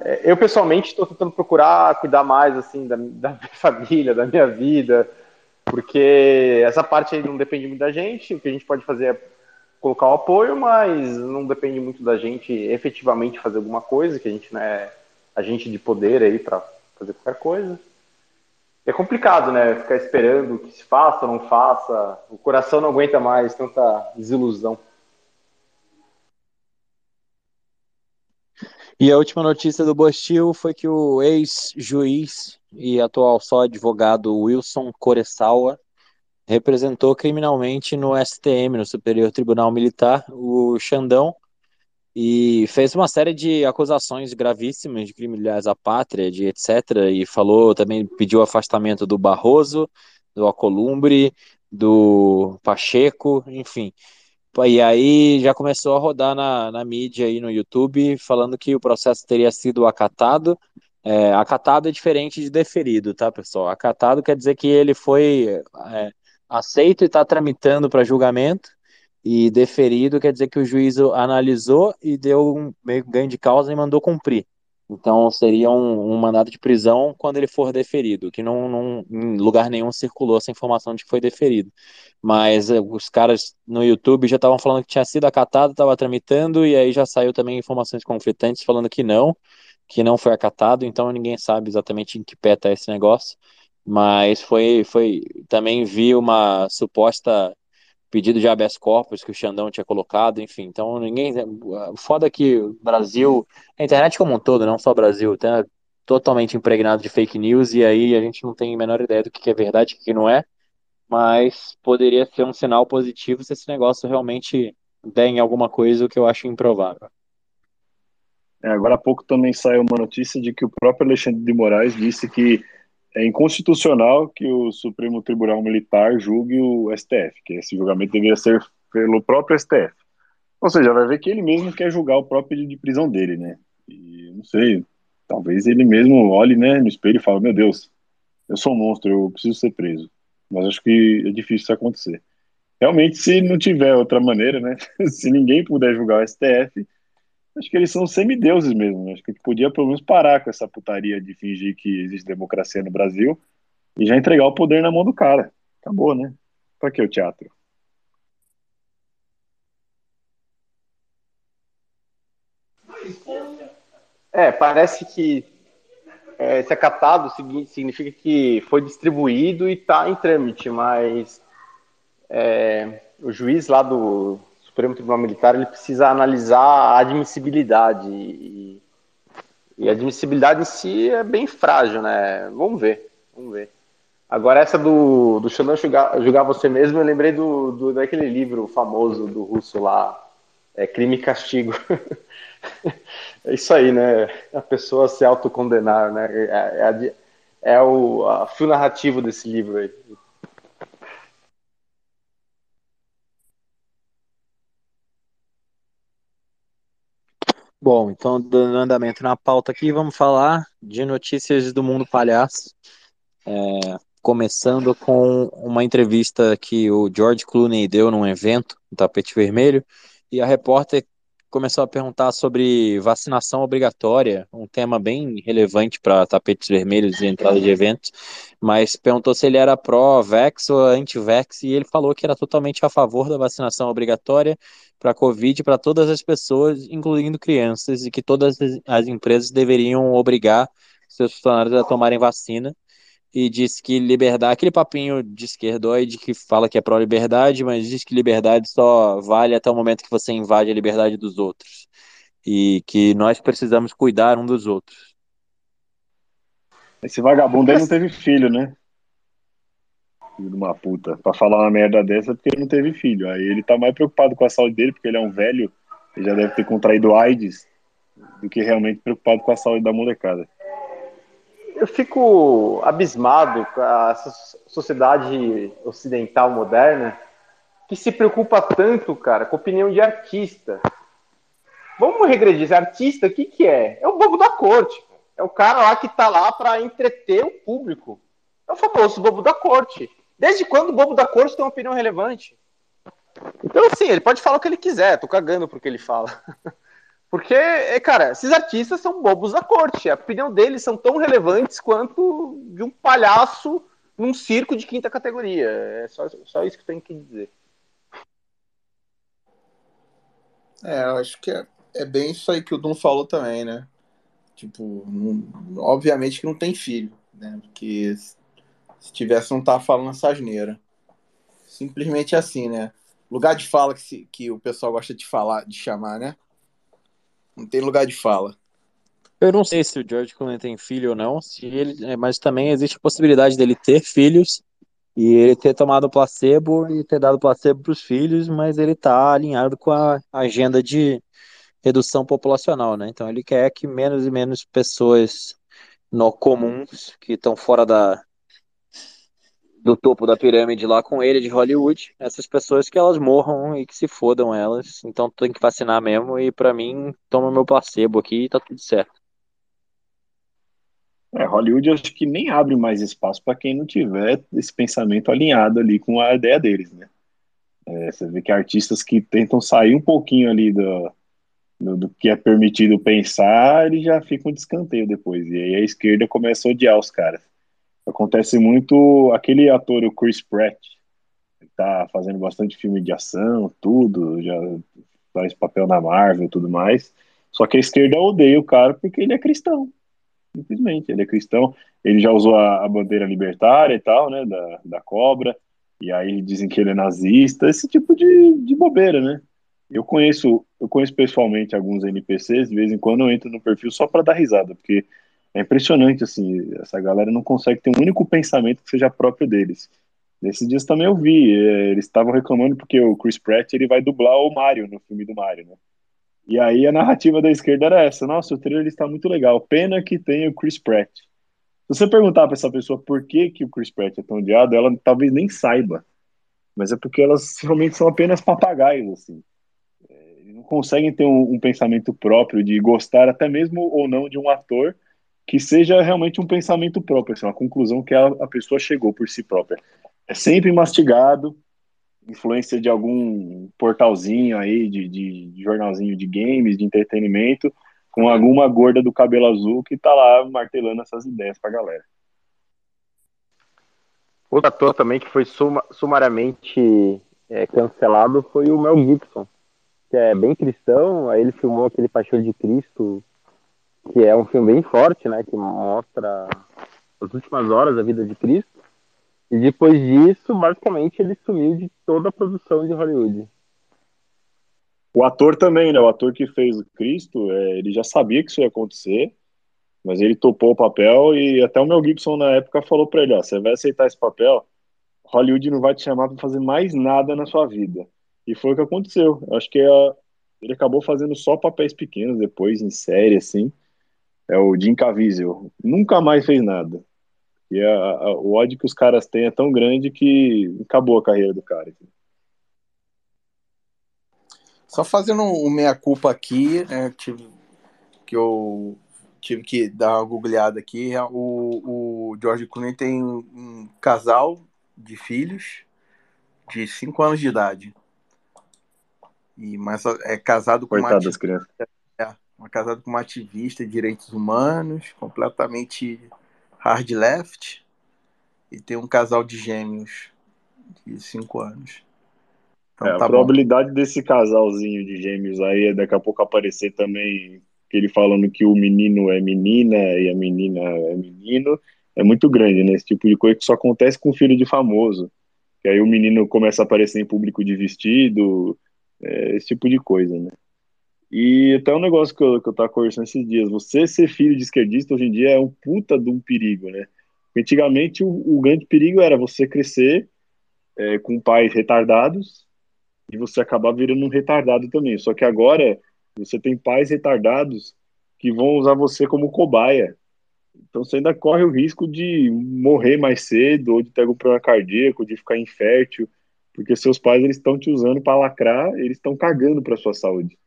é, eu pessoalmente estou tentando procurar cuidar mais assim da, da, minha família, da minha vida, porque essa parte aí não depende muito da gente. O que a gente pode fazer é colocar o apoio, mas não depende muito da gente efetivamente fazer alguma coisa, que a gente não é agente de poder aí para fazer qualquer coisa. É complicado, né? Ficar esperando que se faça ou não faça. O coração não aguenta mais tanta desilusão. E a última notícia do Bostil foi que o ex-juiz e atual só advogado Wilson Coressawa representou criminalmente no STM, no Superior Tribunal Militar, o Xandão, e fez uma série de acusações gravíssimas de crime à pátria, de etc. E falou também, pediu afastamento do Barroso, do Alcolumbre, do Pacheco, enfim. E aí já começou a rodar na, na mídia aí no YouTube falando que o processo teria sido acatado. É, acatado é diferente de deferido, tá, pessoal? Acatado quer dizer que ele foi é, aceito e está tramitando para julgamento, e deferido quer dizer que o juízo analisou e deu um meio ganho de causa e mandou cumprir. Então seria um, um mandado de prisão quando ele for deferido, que não, não em lugar nenhum circulou essa informação de que foi deferido. Mas eh, os caras no YouTube já estavam falando que tinha sido acatado, estava tramitando, e aí já saiu também informações conflitantes falando que não, que não foi acatado, então ninguém sabe exatamente em que pé está esse negócio. Mas foi, foi. Também vi uma suposta pedido de habeas corpus que o Xandão tinha colocado, enfim. Então ninguém. Foda que o Brasil, a internet como um todo, não só o Brasil, tá totalmente impregnado de fake news e aí a gente não tem a menor ideia do que é verdade e o que não é. Mas poderia ser um sinal positivo se esse negócio realmente der em alguma coisa, o que eu acho improvável. É, agora há pouco também saiu uma notícia de que o próprio Alexandre de Moraes disse que é inconstitucional que o Supremo Tribunal Militar julgue o STF, que esse julgamento deveria ser pelo próprio STF. Ou seja, vai ver que ele mesmo quer julgar o próprio de prisão dele, né? E não sei, talvez ele mesmo olhe né, no espelho e fale: Meu Deus, eu sou um monstro, eu preciso ser preso. Mas acho que é difícil isso acontecer. Realmente, se não tiver outra maneira, né? se ninguém puder julgar o STF, Acho que eles são semideuses mesmo. Acho que a gente podia pelo menos parar com essa putaria de fingir que existe democracia no Brasil e já entregar o poder na mão do cara. Acabou, né? Pra que o teatro? É, parece que é, se acatado significa que foi distribuído e está em trâmite, mas é, o juiz lá do Supremo Tribunal Militar ele precisa analisar a admissibilidade e, e a admissibilidade em si é bem frágil, né? Vamos ver, vamos ver. Agora essa do, do Xandão julgar, julgar você mesmo, eu lembrei do, do, daquele livro famoso do russo lá, é, Crime e Castigo. é isso aí, né? A pessoa se autocondenar, né? É, é, é o a fio narrativo desse livro aí. Bom, então, dando andamento na pauta aqui, vamos falar de notícias do mundo palhaço. É, começando com uma entrevista que o George Clooney deu num evento, no Tapete Vermelho, e a repórter começou a perguntar sobre vacinação obrigatória, um tema bem relevante para tapetes vermelhos e entrada de eventos, mas perguntou se ele era pró-vax ou anti-vax, e ele falou que era totalmente a favor da vacinação obrigatória para a Covid para todas as pessoas, incluindo crianças, e que todas as empresas deveriam obrigar seus funcionários a tomarem vacina e disse que liberdade, aquele papinho de esquerdoide que fala que é pró-liberdade, mas diz que liberdade só vale até o momento que você invade a liberdade dos outros. E que nós precisamos cuidar um dos outros. Esse vagabundo aí não teve filho, né? Filho de uma puta. Pra falar uma merda dessa porque ele não teve filho. Aí ele tá mais preocupado com a saúde dele, porque ele é um velho, ele já deve ter contraído AIDS, do que realmente preocupado com a saúde da molecada eu fico abismado com essa sociedade ocidental moderna que se preocupa tanto, cara, com a opinião de artista. Vamos regredir, artista, o que, que é? É o bobo da corte. É o cara lá que tá lá para entreter o público. É o famoso bobo da corte. Desde quando o bobo da corte tem uma opinião relevante? Então, assim, ele pode falar o que ele quiser, tô cagando porque ele fala. Porque, é, cara, esses artistas são bobos da corte. A opinião deles são tão relevantes quanto de um palhaço num circo de quinta categoria. É só, só isso que tenho que dizer. É, eu acho que é, é bem isso aí que o Dum falou também, né? Tipo, não, obviamente que não tem filho, né? Porque se tivesse, não tava falando essa asneira. Simplesmente assim, né? Lugar de fala que, se, que o pessoal gosta de falar, de chamar, né? Não tem lugar de fala. Eu não sei se o George Clooney tem filho ou não, se ele, é, mas também existe a possibilidade dele ter filhos e ele ter tomado placebo e ter dado placebo para os filhos, mas ele está alinhado com a agenda de redução populacional, né? Então ele quer que menos e menos pessoas no comuns que estão fora da, do topo da pirâmide lá com ele de Hollywood, essas pessoas que elas morram e que se fodam elas. Então tem que vacinar mesmo e para mim toma meu placebo aqui e tá tudo certo. É, Hollywood acho que nem abre mais espaço para quem não tiver esse pensamento alinhado ali com a ideia deles, né? É, você vê que artistas que tentam sair um pouquinho ali do, do, do, que é permitido pensar, eles já ficam de escanteio depois. E aí a esquerda começa a odiar os caras. Acontece muito aquele ator, o Chris Pratt, que tá fazendo bastante filme de ação, tudo, já faz papel na Marvel e tudo mais. Só que a esquerda odeia o cara porque ele é cristão. Simplesmente, ele é cristão. Ele já usou a, a bandeira libertária e tal, né, da, da cobra. E aí dizem que ele é nazista, esse tipo de, de bobeira, né? Eu conheço, eu conheço pessoalmente alguns NPCs, de vez em quando eu entro no perfil só para dar risada, porque é impressionante, assim, essa galera não consegue ter um único pensamento que seja próprio deles. Nesses dias também eu vi, é, eles estavam reclamando porque o Chris Pratt ele vai dublar o Mario no filme do Mario, né? E aí a narrativa da esquerda era essa: nossa, o trailer está muito legal, pena que tem o Chris Pratt. Se você perguntar para essa pessoa por que, que o Chris Pratt é tão odiado, ela talvez nem saiba. Mas é porque elas realmente são apenas papagaios, assim. É, não conseguem ter um, um pensamento próprio de gostar até mesmo ou não de um ator que seja realmente um pensamento próprio, assim, uma conclusão que a, a pessoa chegou por si própria. É sempre mastigado, influência de algum portalzinho aí, de, de, jornalzinho de games, de entretenimento, com alguma gorda do cabelo azul que tá lá martelando essas ideias pra galera. Outro ator também que foi suma, sumariamente é, cancelado foi o Mel Gibson, que é bem cristão, aí ele filmou aquele Paixão de Cristo que é um filme bem forte, né? Que mostra as últimas horas da vida de Cristo. E depois disso, basicamente, ele sumiu de toda a produção de Hollywood. O ator também, né? O ator que fez o Cristo, é, ele já sabia que isso ia acontecer, mas ele topou o papel e até o Mel Gibson na época falou para ele: ó, você vai aceitar esse papel, Hollywood não vai te chamar para fazer mais nada na sua vida. E foi o que aconteceu. Acho que é, ele acabou fazendo só papéis pequenos depois, em série, assim. É o Jim Caviezel. Nunca mais fez nada. E a, a, o ódio que os caras têm é tão grande que acabou a carreira do cara. Só fazendo um meia-culpa aqui, né, tive, que eu tive que dar uma googleada aqui. O, o George Clooney tem um casal de filhos de 5 anos de idade. E, mas é casado com Coitado uma das crianças. Uma casado com uma ativista de direitos humanos, completamente hard left. E tem um casal de gêmeos de 5 anos. Então, é, tá a probabilidade bom. desse casalzinho de gêmeos aí é daqui a pouco aparecer também ele falando que o menino é menina e a menina é menino é muito grande, né? Esse tipo de coisa que só acontece com filho de famoso. Que aí o menino começa a aparecer em público de vestido, é, esse tipo de coisa, né? E até um negócio que eu, que eu tava conversando esses dias, você ser filho de esquerdista hoje em dia é um puta de um perigo, né? Antigamente o, o grande perigo era você crescer é, com pais retardados e você acabar virando um retardado também. Só que agora você tem pais retardados que vão usar você como cobaia. Então você ainda corre o risco de morrer mais cedo, ou de ter algum problema cardíaco, de ficar infértil, porque seus pais eles estão te usando para lacrar, eles estão cagando para sua saúde.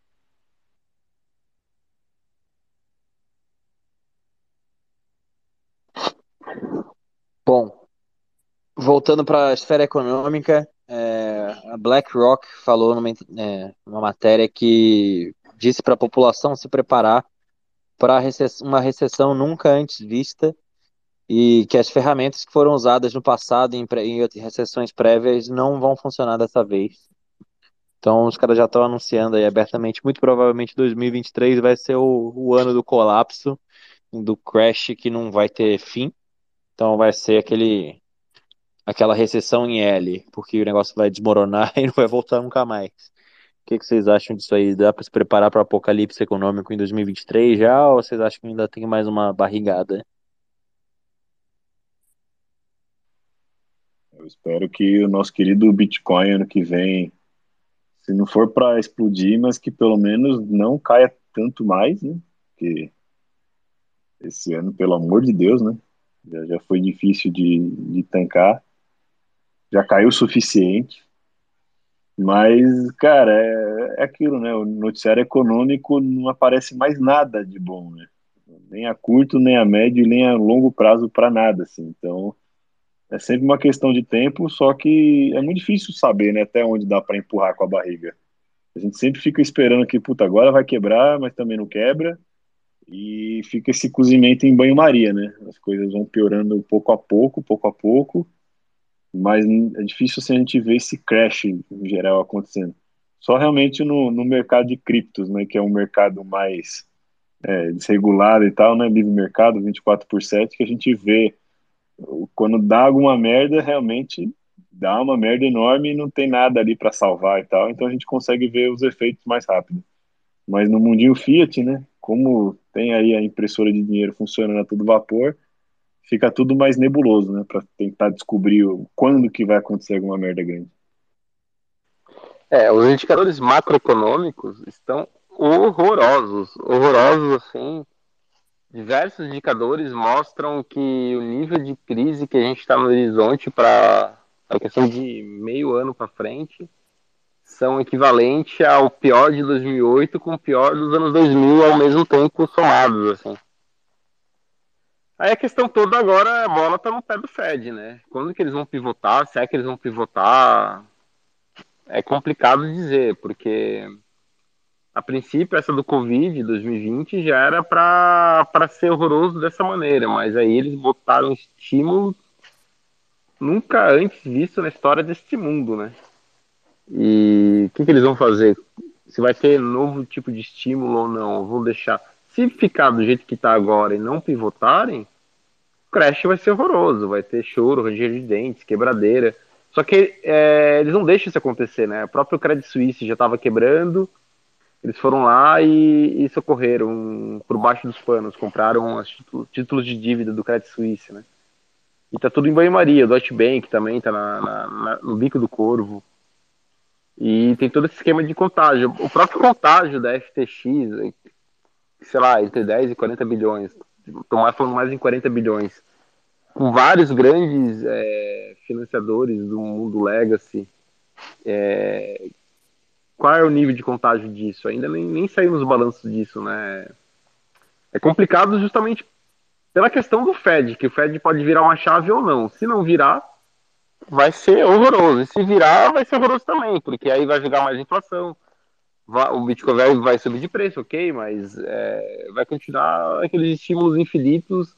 Bom, voltando para a esfera econômica, é, a BlackRock falou numa, é, matéria que disse para a população se preparar para uma recessão nunca antes vista e que as ferramentas que foram usadas no passado em, em recessões prévias não vão funcionar dessa vez. Então os caras já estão anunciando aí abertamente, muito provavelmente 2023 vai ser o, o ano do colapso, do crash que não vai ter fim. Então vai ser aquele aquela recessão em L, porque o negócio vai desmoronar e não vai voltar nunca mais. O que, que vocês acham disso aí? Dá para se preparar para o apocalipse econômico em 2023 já, ou vocês acham que ainda tem mais uma barrigada? Eu espero que o nosso querido Bitcoin ano que vem, se não for para explodir, mas que pelo menos não caia tanto mais, né? Porque esse ano, pelo amor de Deus, né? Já, já foi difícil de, de tancar já caiu o suficiente. Mas, cara, é, é aquilo, né? O noticiário econômico não aparece mais nada de bom, né? Nem a curto, nem a médio, nem a longo prazo para nada, assim. Então, é sempre uma questão de tempo, só que é muito difícil saber, né? Até onde dá para empurrar com a barriga. A gente sempre fica esperando que, puta, agora vai quebrar, mas também não quebra. E fica esse cozimento em banho-maria, né? As coisas vão piorando pouco a pouco, pouco a pouco mas é difícil assim, a gente ver esse crash em geral acontecendo. Só realmente no, no mercado de criptos, né, que é um mercado mais é, desregulado e tal, né, livre mercado, 24 por 7, que a gente vê quando dá alguma merda, realmente dá uma merda enorme e não tem nada ali para salvar e tal, então a gente consegue ver os efeitos mais rápido. Mas no mundinho Fiat, né, como tem aí a impressora de dinheiro funcionando a todo vapor, fica tudo mais nebuloso, né? Para tentar descobrir quando que vai acontecer alguma merda grande. É, os indicadores macroeconômicos estão horrorosos, horrorosos assim. Diversos indicadores mostram que o nível de crise que a gente está no horizonte para a questão de meio ano para frente são equivalente ao pior de 2008 com o pior dos anos 2000 ao mesmo tempo somados, assim. Aí a questão toda agora, a bola tá no pé do Fed, né? Quando que eles vão pivotar? Se é que eles vão pivotar? É complicado dizer, porque a princípio essa do Covid 2020 já era para ser horroroso dessa maneira, mas aí eles botaram estímulo nunca antes visto na história deste mundo, né? E o que, que eles vão fazer? Se vai ter novo tipo de estímulo ou não? Vou deixar se ficar do jeito que está agora e não pivotarem, o crash vai ser horroroso, vai ter choro, ranger de dentes, quebradeira. Só que é, eles não deixam isso acontecer, né? O próprio Credit Suisse já estava quebrando, eles foram lá e, e, socorreram por baixo dos panos, compraram os títulos, títulos de dívida do Credit Suisse, né? E tá tudo em banho-maria, o Deutsche Bank também tá na, na, na, no bico do corvo. E tem todo esse esquema de contágio. O próprio contágio da FTX, sei lá, entre 10 e 40 bilhões. Tomar falando mais em 40 bilhões. Com vários grandes é, financiadores do mundo legacy. É, qual é o nível de contágio disso? Ainda nem, nem saiu nos balanços disso, né? É complicado justamente pela questão do Fed, que o Fed pode virar uma chave ou não. Se não virar, vai ser horroroso. E se virar, vai ser horroroso também, porque aí vai jogar mais inflação. O Bitcoin vai, vai subir de preço, ok, mas é, vai continuar aqueles estímulos infinitos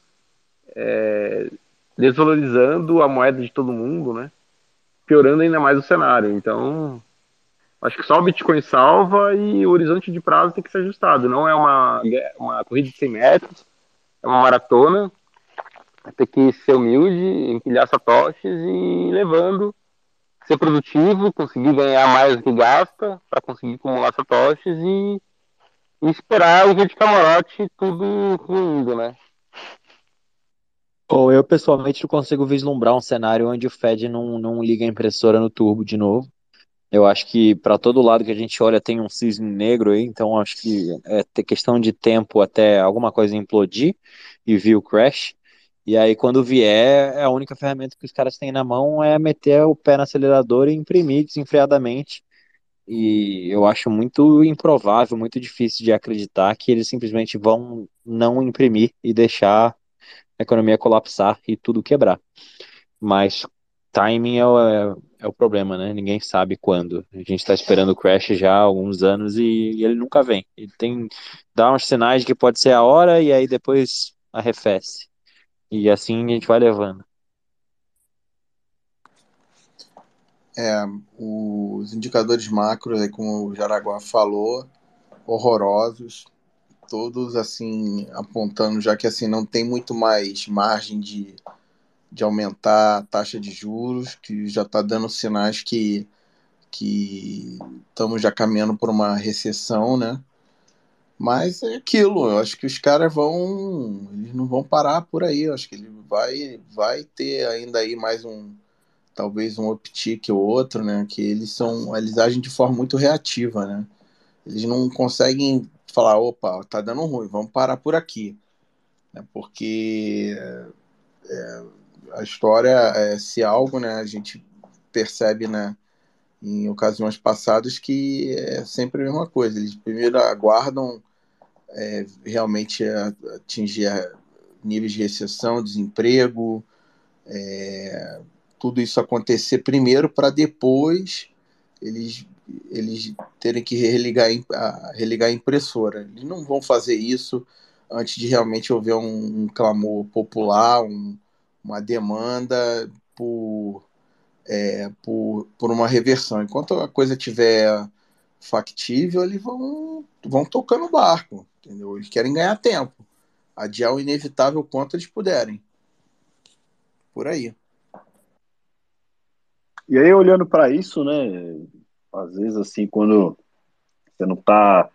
é, desvalorizando a moeda de todo mundo, né? Piorando ainda mais o cenário. Então, acho que só o Bitcoin salva e o horizonte de prazo tem que ser ajustado. Não é uma, uma corrida de 100 metros, é uma maratona. Tem que ser humilde, empilhar satoshis e ir levando, ser produtivo, conseguir ganhar mais do que gasta para conseguir acumular satoshis e, e esperar o dia de camarote tudo ruindo, né? Ou eu pessoalmente não consigo vislumbrar um cenário onde o Fed não, não liga a impressora no turbo de novo. Eu acho que para todo lado que a gente olha tem um cisne negro aí, então acho que é questão de tempo até alguma coisa implodir e vir o crash. E aí, quando vier, é a única ferramenta que os caras têm na mão é meter o pé no acelerador e imprimir desenfreadamente. E eu acho muito improvável, muito difícil de acreditar que eles simplesmente vão não imprimir e deixar a economia colapsar e tudo quebrar. Mas timing é o, é, é o problema, né? Ninguém sabe quando. A gente está esperando o crash já há alguns anos e, e, ele nunca vem. Ele tem dá uns sinais de que pode ser a hora e aí depois arrefece. E assim a gente vai levando. É, os indicadores macros, como o Jaraguá falou, horrorosos, todos assim apontando já que assim não tem muito mais margem de de aumentar a taxa de juros, que já está dando sinais que, que estamos já caminhando por uma recessão, né? Mas é aquilo, eu acho que os caras vão. Eles não vão parar por aí. Eu acho que ele vai, vai ter ainda aí mais um. Talvez um uptick ou outro, né? Que eles são. Eles agem de forma muito reativa, né? Eles não conseguem falar, opa, tá dando ruim, vamos parar por aqui. Né? Porque é, a história, é, se algo, né, a gente percebe, né, em ocasiões passadas que é sempre a mesma coisa. Eles primeiro aguardam é, realmente atingir níveis de recessão, desemprego, é, tudo isso acontecer primeiro para depois eles eles terem que religar a, religar a impressora. Eles não vão fazer isso antes de realmente houver um, um clamor popular, um, uma demanda por, é, por, por uma reversão. Enquanto a coisa tiver factível, eles vão, vão tocando o barco, entendeu? Eles querem ganhar tempo, adiar o inevitável quanto eles puderem. Por aí. E aí, olhando para isso, né? Às vezes, assim, quando você não tá.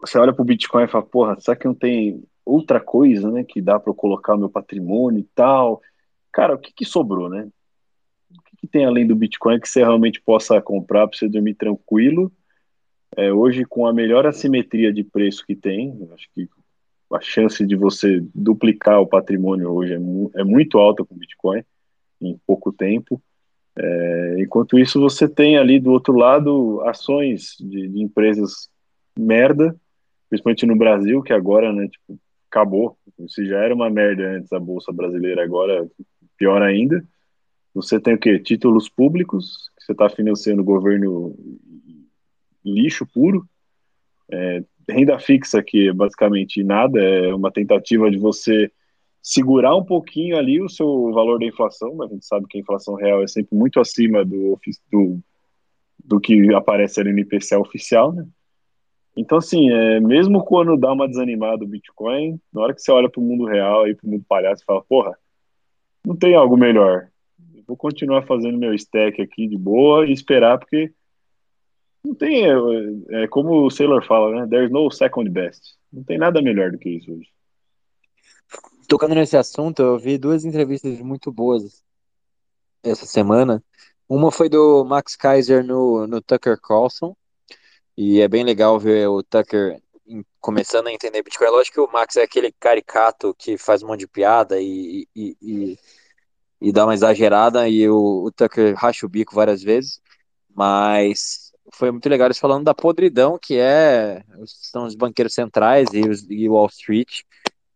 Você olha para o Bitcoin e fala, porra, será que não tem outra coisa, né, que dá para eu colocar meu patrimônio e tal. Cara, o que, que sobrou, né? O que, que, tem além do Bitcoin que você realmente possa comprar para você dormir tranquilo? É, hoje, com a melhor assimetria de preço que tem, acho que a chance de você duplicar o patrimônio hoje é, mu é muito alta com Bitcoin, em pouco tempo. É, enquanto isso, você tem ali do outro lado ações de, de empresas merda, principalmente no Brasil, que agora, né, tipo, acabou. Se já era uma merda antes a Bolsa Brasileira, agora pior ainda. Você tem o quê? Títulos públicos, que você está financiando o governo lixo puro. É, renda fixa, que basicamente nada, é uma tentativa de você segurar um pouquinho ali o seu valor da inflação, mas a gente sabe que a inflação real é sempre muito acima do, do, do que aparece ali no IPCA oficial, né? Então, assim, é, mesmo quando dá uma desanimada o Bitcoin, na hora que você olha para o mundo real e para o mundo palhaço, fala, porra, não tem algo melhor. Eu vou continuar fazendo meu stack aqui de boa e esperar, porque não tem, é, é como o Sailor fala, né? There's no second best. Não tem nada melhor do que isso hoje. Tocando nesse assunto, eu vi duas entrevistas muito boas essa semana. Uma foi do Max Kaiser no, no Tucker Carlson, e é bem legal ver o Tucker começando a entender Bitcoin. É lógico que o Max é aquele caricato que faz um monte de piada e, e, e, e dá uma exagerada, e o, o Tucker racha o bico várias vezes, mas foi muito legal eles falando da podridão que é são os banqueiros centrais e, os, e Wall Street.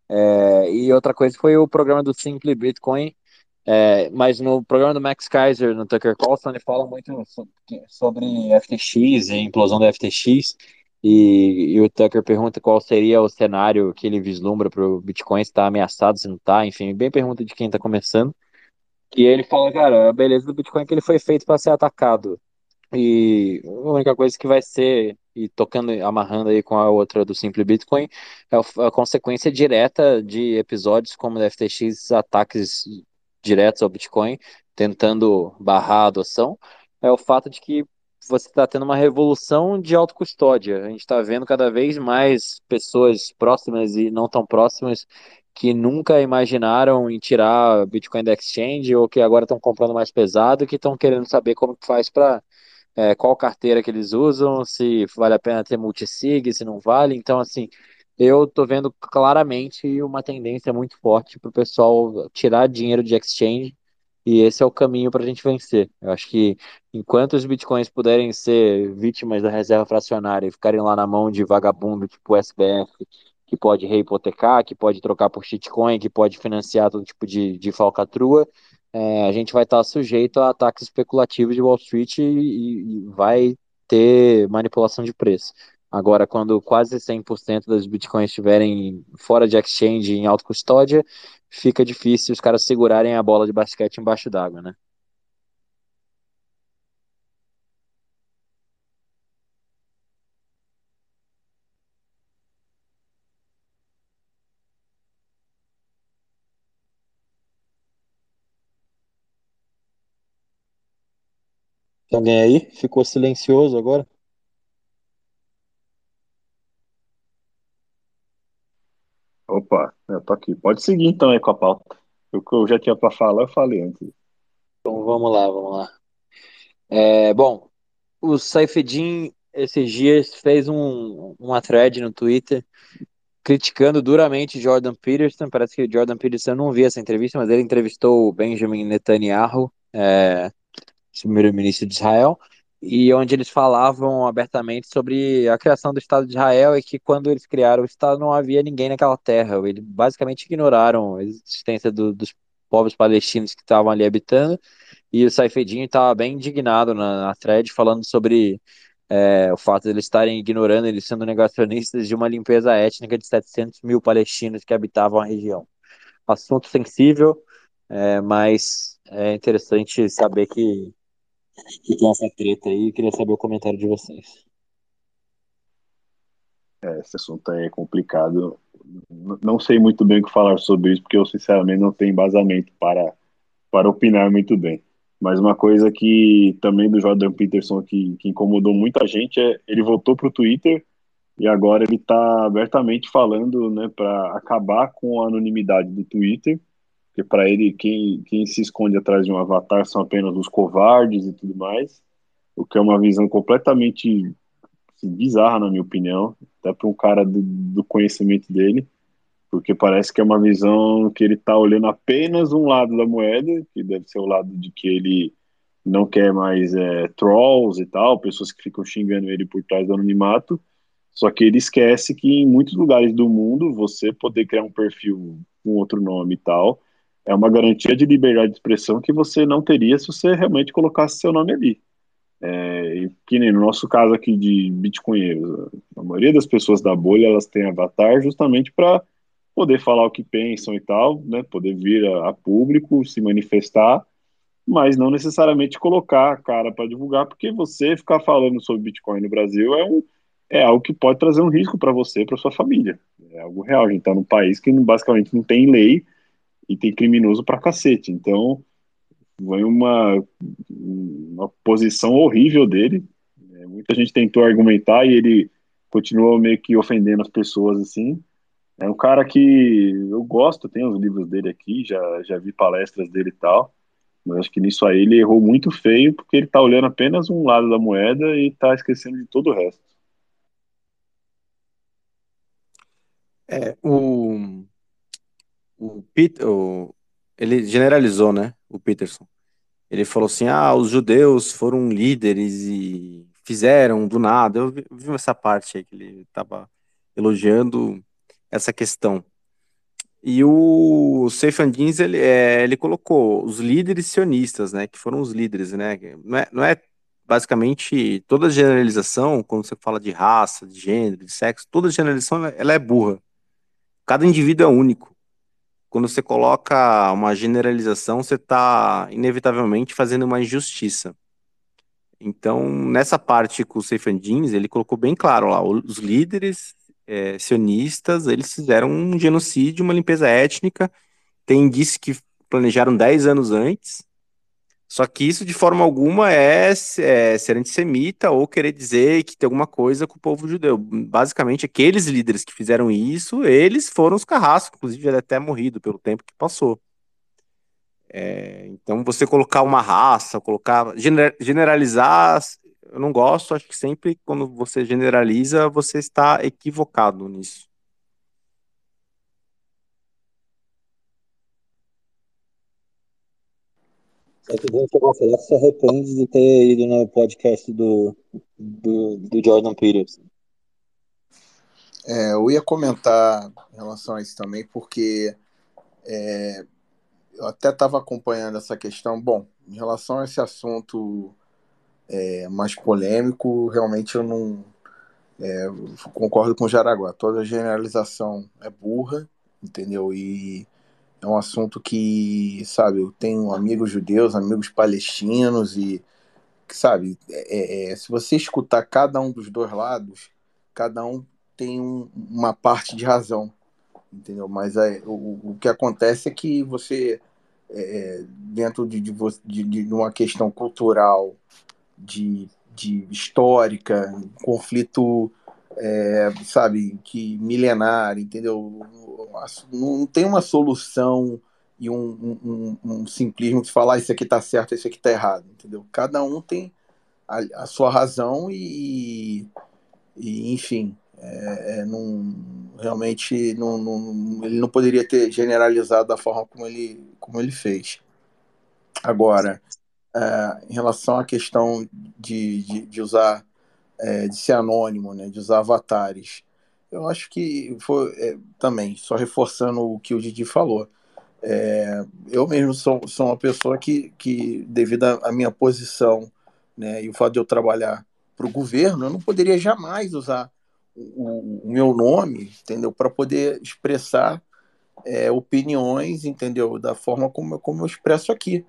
É, e outra coisa foi o programa do Simply Bitcoin, é, mas no programa do Max Kaiser, no Tucker Carlson, ele fala muito sobre FTX e implosão da FTX. E, e, o Tucker pergunta qual seria o cenário que ele vislumbra para o Bitcoin, se está ameaçado, se não está, enfim, bem pergunta de quem está começando. E ele fala, cara, a beleza do Bitcoin é que ele foi feito para ser atacado. E a única coisa que vai ser, e tocando, amarrando aí com a outra do Simple Bitcoin, é a consequência direta de episódios como o FTX, ataques diretos ao Bitcoin, tentando barrar a adoção, é o fato de que você está tendo uma revolução de autocustódia. A gente está vendo cada vez mais pessoas próximas e não tão próximas que nunca imaginaram em tirar Bitcoin da exchange ou que agora estão comprando mais pesado que estão querendo saber como que faz para é, qual carteira que eles usam, se vale a pena ter multisig, se não vale. Então, assim, eu tô vendo claramente uma tendência muito forte para o pessoal tirar dinheiro de exchange e esse é o caminho para a gente vencer. Eu acho que enquanto os bitcoins puderem ser vítimas da reserva fracionária e ficarem lá na mão de vagabundo tipo SBF, que pode reipotecar, que pode trocar por shitcoin, que pode financiar todo tipo de, de falcatrua, é, a gente vai estar sujeito a ataques especulativos de Wall Street e, e vai ter manipulação de preço. Agora, quando quase 100% dos bitcoins estiverem fora de exchange em alta custódia, fica difícil os caras segurarem a bola de basquete embaixo d'água, né? Tem alguém aí? Ficou silencioso agora? Opa, eu tô aqui. Pode seguir então aí com a pauta. O que eu já tinha para falar, eu falei antes. Então vamos lá, vamos lá. É, bom, o Saifedin esses dias fez um, uma thread no Twitter criticando duramente Jordan Peterson. Parece que Jordan Peterson, não vi essa entrevista, mas ele entrevistou o Benjamin Netanyahu, é, primeiro-ministro de Israel, e onde eles falavam abertamente sobre a criação do Estado de Israel e que quando eles criaram o Estado não havia ninguém naquela terra. Eles basicamente ignoraram a existência do, dos povos palestinos que estavam ali habitando e o Saifedinho estava bem indignado na, na thread falando sobre é, o fato de eles estarem ignorando, eles sendo negacionistas de uma limpeza étnica de 700 mil palestinos que habitavam a região. Assunto sensível, é, mas é interessante saber que que essa treta aí. Queria saber o comentário de vocês. É, esse assunto é complicado. Não sei muito bem o que falar sobre isso, porque eu sinceramente não tenho embasamento para, para opinar muito bem. Mas uma coisa que também do Jordan Peterson que, que incomodou muita gente é ele voltou para o Twitter e agora ele está abertamente falando né, para acabar com a anonimidade do Twitter porque para ele quem, quem se esconde atrás de um avatar são apenas os covardes e tudo mais, o que é uma visão completamente assim, bizarra na minha opinião, até para um cara do, do, conhecimento dele, porque parece que é uma visão que ele está olhando apenas um lado da moeda, que deve ser o lado de que ele não quer mais é, trolls e tal, pessoas que ficam xingando ele por trás do anonimato, só que ele esquece que em muitos lugares do mundo você poder criar um perfil com outro nome e tal é uma garantia de liberdade de expressão que você não teria se você realmente colocasse seu nome ali. É, que nem no nosso caso aqui de bitcoinheiros, a maioria das pessoas da bolha elas têm avatar justamente para poder falar o que pensam e tal, né, poder vir a, a público, se manifestar, mas não necessariamente colocar a cara para divulgar, porque você ficar falando sobre Bitcoin no Brasil é um, é algo que pode trazer um risco para você, para sua família. É algo real. A gente está num país que basicamente não tem lei e tem criminoso para cacete. Então, foi uma, uma posição horrível dele. É, muita gente tentou argumentar e ele continuou meio que ofendendo as pessoas assim. É um cara que eu gosto, tenho os livros dele aqui, já, já vi palestras dele e tal. Mas acho que nisso aí ele errou muito feio, porque ele tá olhando apenas um lado da moeda e tá esquecendo de todo o resto. É, o, o, Peter, o ele generalizou, né, o Peterson. Ele falou assim, ah, os judeus foram líderes e fizeram do nada. Eu vi, vi essa parte aí que ele estava elogiando essa questão. E o Seifandins, ele, é, ele colocou os líderes sionistas, né, que foram os líderes, né, não é, não é basicamente toda generalização, quando você fala de raça, de gênero, de sexo, toda generalização ela é burra. Cada indivíduo é único. Quando você coloca uma generalização, você está inevitavelmente fazendo uma injustiça. Então, nessa parte com o Seifandins, ele colocou bem claro lá, os líderes é, sionistas, eles fizeram um genocídio, uma limpeza étnica. Tem indícios que planejaram 10 anos antes. Só que isso, de forma alguma, é, é, ser antissemita ou querer dizer que tem alguma coisa com o povo judeu. Basicamente, aqueles líderes que fizeram isso, eles foram os carrascos, inclusive ele até morrido pelo tempo que passou. É, então, você colocar uma raça, colocar generalizar eu não gosto, acho que sempre quando você generaliza, você está equivocado nisso. É que a falar que se arrepende de ter ido no podcast do, do, do Jordan Peters. É, eu ia comentar em relação a isso também, porque é, eu até estava acompanhando essa questão. Bom, em relação a esse assunto é, mais polêmico, realmente eu não é, concordo com o Jaraguá. Toda generalização é burra, entendeu? E é um assunto que, sabe, eu tenho amigos judeus, amigos palestinos e, sabe, é, é, é, se você escutar cada um dos dois lados, cada um tem um, uma parte de razão, entendeu? Mas é, o, o que acontece é que você, é, dentro de, de, de, de uma questão cultural, de, de histórica, um conflito, é, sabe, que milenar, entendeu? Não tem uma solução e um, um, um simplismo de falar ah, isso aqui está certo, isso aqui está errado, entendeu? Cada um tem a, a sua razão e, e enfim, é, é, não, realmente não, não, ele não poderia ter generalizado da forma como ele, como ele fez. Agora, é, em relação à questão de, de, de usar, é, de ser anônimo, né, de usar avatares. Eu acho que foi é, também, só reforçando o que o Didi falou. É, eu mesmo sou, sou uma pessoa que, que devido à minha posição né, e o fato de eu trabalhar para o governo, eu não poderia jamais usar o, o meu nome, entendeu, para poder expressar é, opiniões, entendeu, da forma como, como eu expresso aqui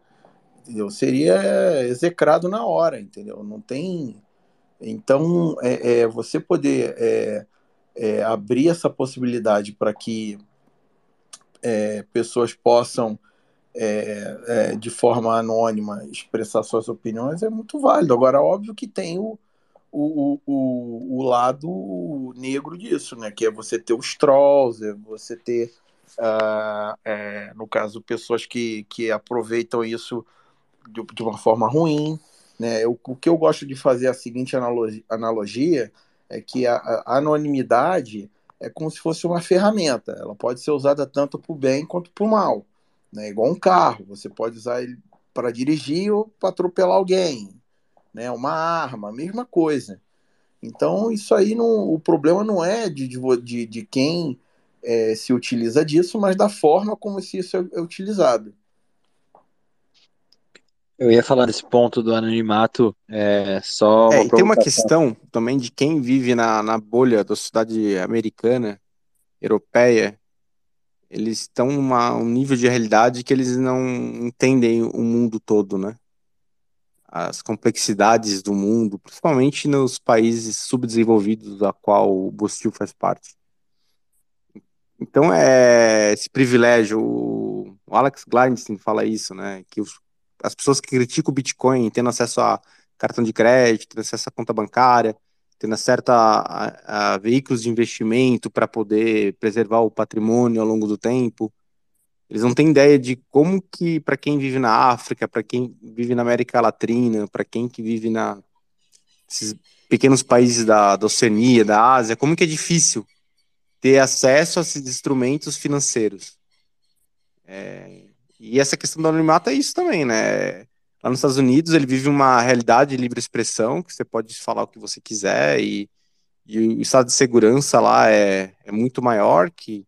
entendeu? Seria execrado na hora, entendeu? Não tem. Então, é, é você poder é, é abrir essa possibilidade para que é, pessoas possam, é, de forma anônima, expressar suas opiniões é muito válido. Agora, óbvio que tem o, o, o, o lado negro disso, né? Que é você ter os trolls, é você ter, uh, é, no caso, pessoas que, que aproveitam isso de, de uma forma ruim. Né? Eu, o que eu gosto de fazer é a seguinte analogia, analogia é que a, a, anonimidade é como se fosse uma ferramenta. Ela pode ser usada tanto para o bem quanto para o mal. Né? Igual um carro, você pode usar ele para dirigir ou para atropelar alguém. Né? Uma arma, a mesma coisa. Então, isso aí não, o problema não é de, de, de quem é, se utiliza disso, mas da forma como se isso é, é utilizado. Eu ia falar desse ponto do anonimato, é só. É, e tem uma questão também de quem vive na, na bolha da sociedade americana, europeia. Eles estão numa um nível de realidade que eles não entendem o mundo todo, né? as complexidades do mundo, principalmente nos países subdesenvolvidos a qual o Bostil faz parte. Então é esse privilégio, o Alex Gladstein fala isso, né, que os, as pessoas que criticam o Bitcoin tendo acesso a cartão de crédito, tendo acesso a conta bancária, tendo acesso a, a, a veículos de investimento para poder preservar o patrimônio ao longo do tempo, eles não têm ideia de como que, para quem vive na África, para quem vive na América Latina, para quem que vive na esses pequenos países da, da Oceania, da Ásia, como que é difícil ter acesso a esses instrumentos financeiros. É, e essa questão do anonimato é isso também, né? Lá nos Estados Unidos ele vive uma realidade de livre expressão, que você pode falar o que você quiser, e, e o estado de segurança lá é, é muito maior, que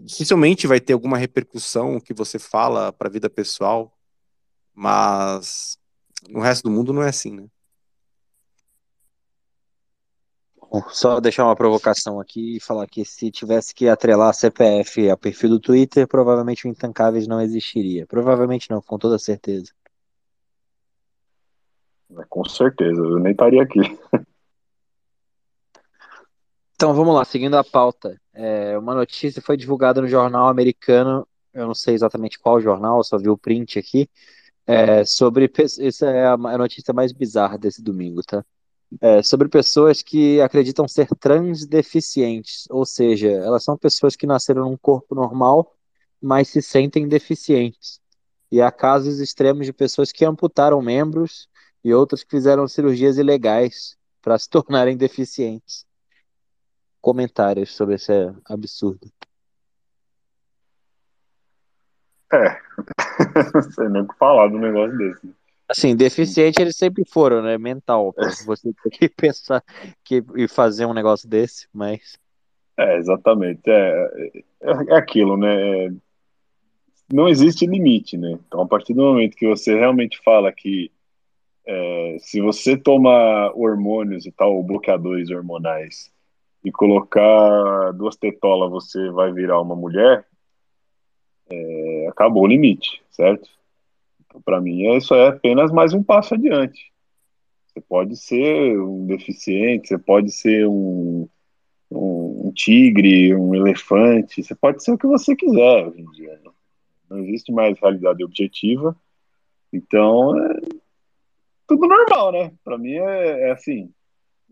dificilmente vai ter alguma repercussão que você fala para a vida pessoal, mas no resto do mundo não é assim, né? Só deixar uma provocação aqui e falar que se tivesse que atrelar CPF ao perfil do Twitter, provavelmente o Intancáveis não existiria. Provavelmente não, com toda certeza. Com certeza, eu nem estaria aqui. Então vamos lá, seguindo a pauta. É, uma notícia foi divulgada no jornal americano, eu não sei exatamente qual jornal, só vi o print aqui, é, sobre. Essa é a notícia mais bizarra desse domingo, tá? É, sobre pessoas que acreditam ser transdeficientes, ou seja, elas são pessoas que nasceram num corpo normal, mas se sentem deficientes. E há casos extremos de pessoas que amputaram membros e outros que fizeram cirurgias ilegais para se tornarem deficientes comentários sobre esse absurdo. É, não sei nem o que falar do negócio desse. Assim, deficiente eles sempre foram, né? Mental. É. Você tem que pensar que, e fazer um negócio desse, mas. É, exatamente. É, é, é aquilo, né? É, não existe limite, né? Então, a partir do momento que você realmente fala que é, se você toma hormônios e tal, bloqueadores hormonais, e colocar duas tetolas você vai virar uma mulher, é, acabou o limite, certo? Para mim, isso é apenas mais um passo adiante. Você pode ser um deficiente, você pode ser um, um, um tigre, um elefante, você pode ser o que você quiser hoje em dia. Né? Não existe mais realidade objetiva. Então, é tudo normal, né? Para mim é, é assim,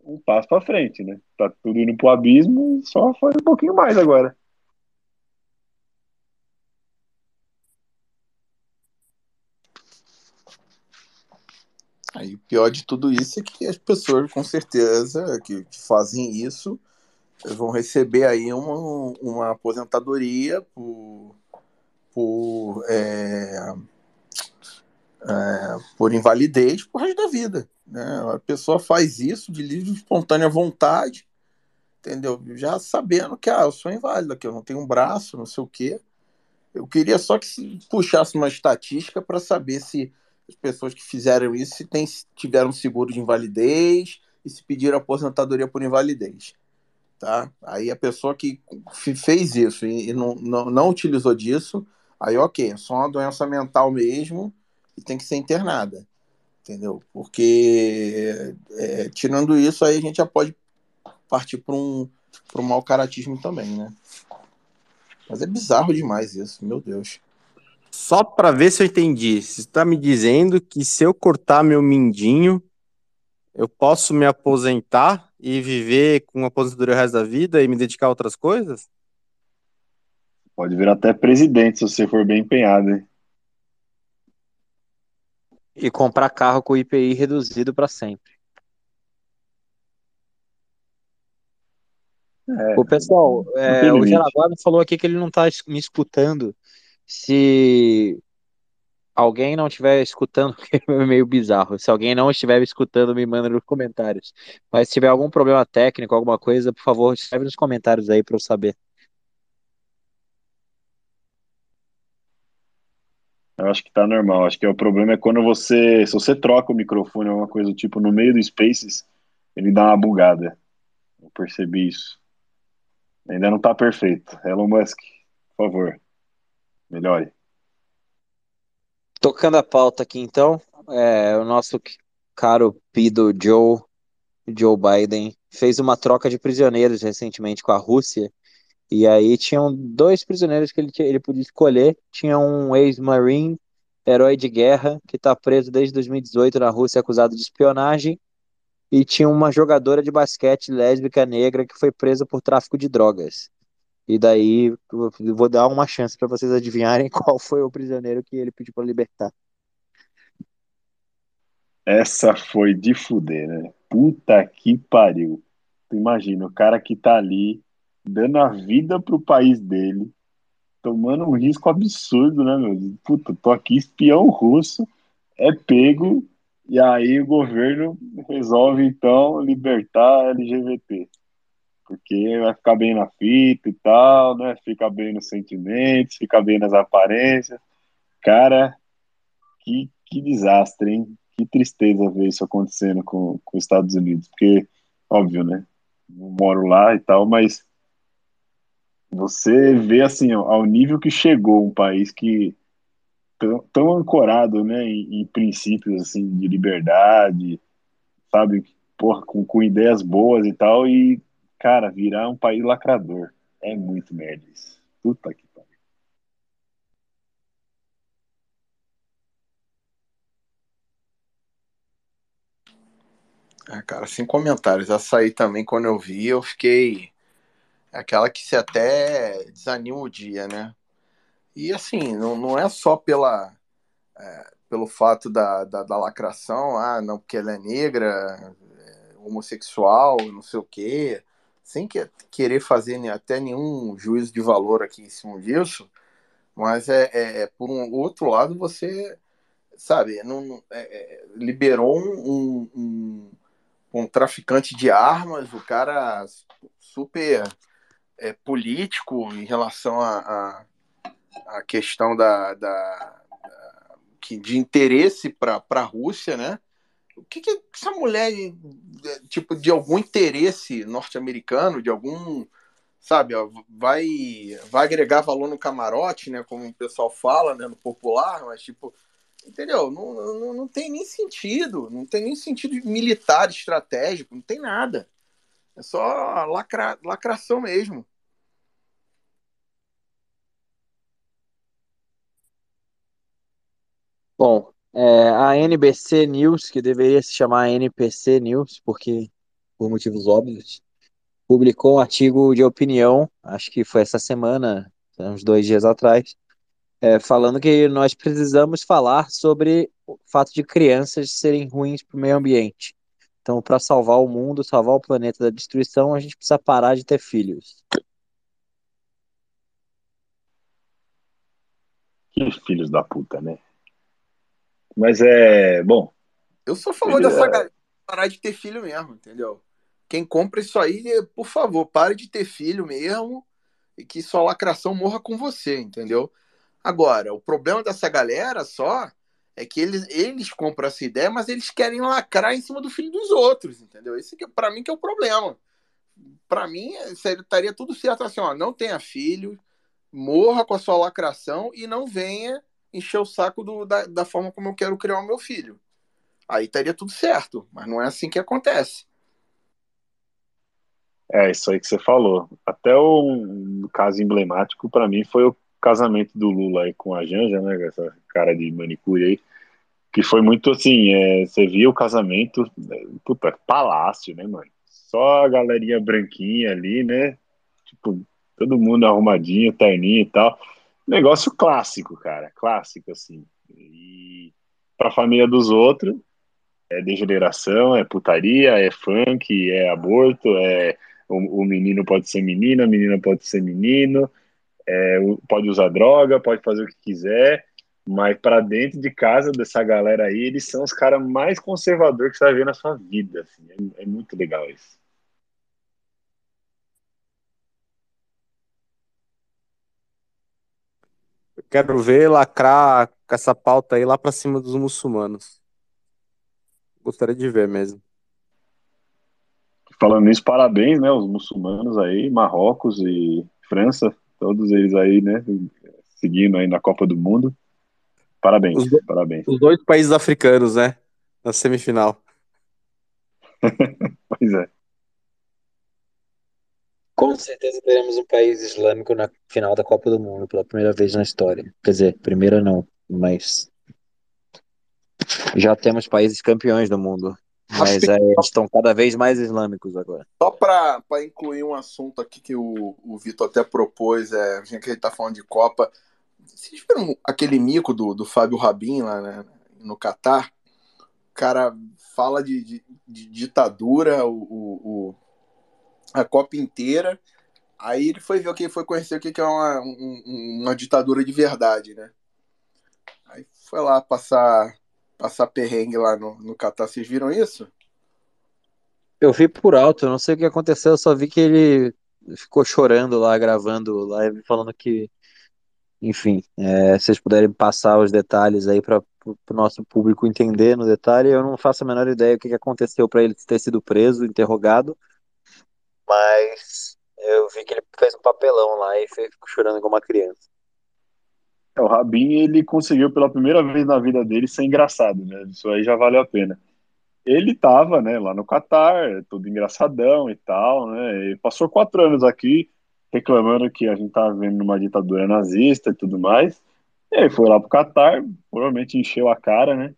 um passo para frente, né? Tá tudo indo pro abismo, só foi um pouquinho mais agora. Aí o pior de tudo isso é que as pessoas, com certeza, que, fazem isso, vão receber aí uma, uma aposentadoria por, por é, é, por invalidez por resto da vida. Né? A pessoa faz isso de livre espontânea vontade, entendeu? Já sabendo que ah, eu sou inválida, que eu não tenho um braço, não sei o quê. Eu queria só que se puxasse uma estatística para saber se as pessoas que fizeram isso se tem, tiveram seguro de invalidez e se pediram aposentadoria por invalidez. Tá? Aí a pessoa que fez isso e, não, não, não utilizou disso, aí ok, é só uma doença mental mesmo, e tem que ser internada, entendeu? Porque é, tirando isso, aí a gente já pode partir para um, um mau caratismo também, né? Mas é bizarro demais isso, meu Deus. Só para ver se eu entendi, você está me dizendo que se eu cortar meu mindinho, eu posso me aposentar e viver com aposentadoria o resto da vida e me dedicar a outras coisas? Pode vir até presidente se você for bem empenhado, hein? E comprar carro com IPI reduzido para sempre. É, o pessoal, é, o Jaraguá falou aqui que ele não está me escutando. Se alguém não estiver escutando, é meio bizarro. Se alguém não estiver escutando, me manda nos comentários. Mas se tiver algum problema técnico, alguma coisa, por favor, escreve nos comentários aí para eu saber. Eu acho que tá normal. Acho que o problema é quando você. Se você troca o microfone ou alguma coisa do tipo no meio do Spaces, ele dá uma bugada. Eu percebi isso. Ainda não tá perfeito. Elon Musk, por favor, melhore. Tocando a pauta aqui então, é, o nosso caro Pido Joe, Joe Biden, fez uma troca de prisioneiros recentemente com a Rússia. E aí tinham dois prisioneiros que ele, ele podia escolher. Tinha um ex-marine, herói de guerra, que está preso desde 2018 na Rússia, acusado de espionagem. E tinha uma jogadora de basquete lésbica negra que foi presa por tráfico de drogas. E daí vou dar uma chance para vocês adivinharem qual foi o prisioneiro que ele pediu para libertar. Essa foi de fuder, né? Puta que pariu. Tu imagina, o cara que tá ali dando a vida pro país dele, tomando um risco absurdo, né, meu? Puta, tô aqui espião russo, é pego, e aí o governo resolve então libertar LGBT. Porque vai ficar bem na fita e tal, né? Fica bem nos sentimentos, fica bem nas aparências. Cara, que, que desastre, hein? Que tristeza ver isso acontecendo com, com os Estados Unidos. Porque, óbvio, né? Não moro lá e tal, mas você vê assim, ao nível que chegou um país que tão, tão ancorado, né, em, em, princípios assim de liberdade, sabe, porra, com, com ideias boas e tal, e cara, virar um país lacrador. É muito merda isso. Puta que pariu. Ah, cara, sem comentários. Essa aí também, quando eu vi, eu fiquei aquela que se até desanima o dia, né? E assim, não, não é só pela, é, pelo fato da, da, da, lacração, ah, não, porque ela é negra, é, homossexual, não sei o quê, sem que, querer fazer até nenhum juízo de valor aqui em cima disso, mas é, é, é por um outro lado você, sabe, não, é, é, liberou um, um, um traficante de armas, o cara super é, político em relação à a, a, questão da, da, da, de interesse para a Rússia, né? O que, que essa mulher, tipo, de algum interesse norte-americano, de algum, sabe, vai, vai agregar valor no camarote, né? Como o pessoal fala, né? No popular, mas tipo, entendeu? Não, não, não tem nem sentido, não tem nem sentido militar, estratégico, não tem nada. É só lacra, lacração mesmo. Bom, é, a NBC News, que deveria se chamar NPC News, porque por motivos óbvios, publicou um artigo de opinião, acho que foi essa semana, uns dois dias atrás, é, falando que nós precisamos falar sobre o fato de crianças serem ruins para o meio ambiente. Então, para salvar o mundo, salvar o planeta da destruição, a gente precisa parar de ter filhos. Que filhos da puta, né? Mas é. Bom. Eu sou a favor dessa é... galera parar de ter filho mesmo, entendeu? Quem compra isso aí, por favor, pare de ter filho mesmo e que sua lacração morra com você, entendeu? Agora, o problema dessa galera só é que eles, eles compram essa ideia, mas eles querem lacrar em cima do filho dos outros, entendeu? Esse que para mim que é o problema. Para mim, estaria tudo certo assim, ó, não tenha filho, morra com a sua lacração e não venha encher o saco do, da, da forma como eu quero criar o meu filho. Aí estaria tudo certo, mas não é assim que acontece. É, isso aí que você falou. Até o caso emblemático para mim foi o casamento do Lula aí com a Janja, né? Essa cara de manicure aí. Que foi muito assim, é, você via o casamento, é, puta, palácio, né, mano? Só a galerinha branquinha ali, né? Tipo, todo mundo arrumadinho, terninho e tal negócio clássico, cara, clássico, assim. E pra família dos outros, é degeneração, é putaria, é funk, é aborto, é o, o menino pode ser menina, a menina pode ser menino, é, pode usar droga, pode fazer o que quiser, mas para dentro de casa dessa galera aí, eles são os caras mais conservadores que você vai ver na sua vida. Assim. É, é muito legal isso. Quero ver lacrar com essa pauta aí lá para cima dos muçulmanos. Gostaria de ver mesmo. Falando nisso, parabéns, né, os muçulmanos aí, Marrocos e França, todos eles aí, né, seguindo aí na Copa do Mundo. Parabéns, Os do- parabéns. Os dois países africanos, né? Na semifinal. Pois é. Com certeza teremos um país islâmico na final da Copa do Mundo pela primeira vez na história. Quer dizer, primeira não, mas já temos países campeões do mundo. Mas é, estão cada vez mais islâmicos agora. Só para incluir um assunto aqui que o, o Vitor até propôs, é, já que ele está falando de Copa, vocês viram aquele mico do, do Fábio Rabin lá né, no Catar? O cara fala de, de, de ditadura o, o, o, a Copa inteira, aí ele foi ver o que foi conhecer o que é uma, um, uma ditadura de verdade, né? Aí foi lá passar passar perrengue lá no, no Catar. Vocês viram isso? Eu vi por alto, não sei o que aconteceu, eu só vi que ele ficou chorando lá, gravando live, falando que, enfim, é, se vocês puderem passar os detalhes aí para o nosso público entender no detalhe, eu não faço a menor ideia o que, que aconteceu para ele ter sido preso, interrogado, mas eu vi que ele fez um papelão lá e ficou chorando como uma criança. É, o Rabin, ele conseguiu pela primeira vez na vida dele ser engraçado, né? Isso aí já valeu a pena. Ele tava, né, lá no Catar, todo engraçadão e tal, né? Ele passou quatro anos aqui reclamando que a gente tava vivendo numa ditadura nazista e tudo mais. E aí foi lá pro Catar, provavelmente encheu a cara, né?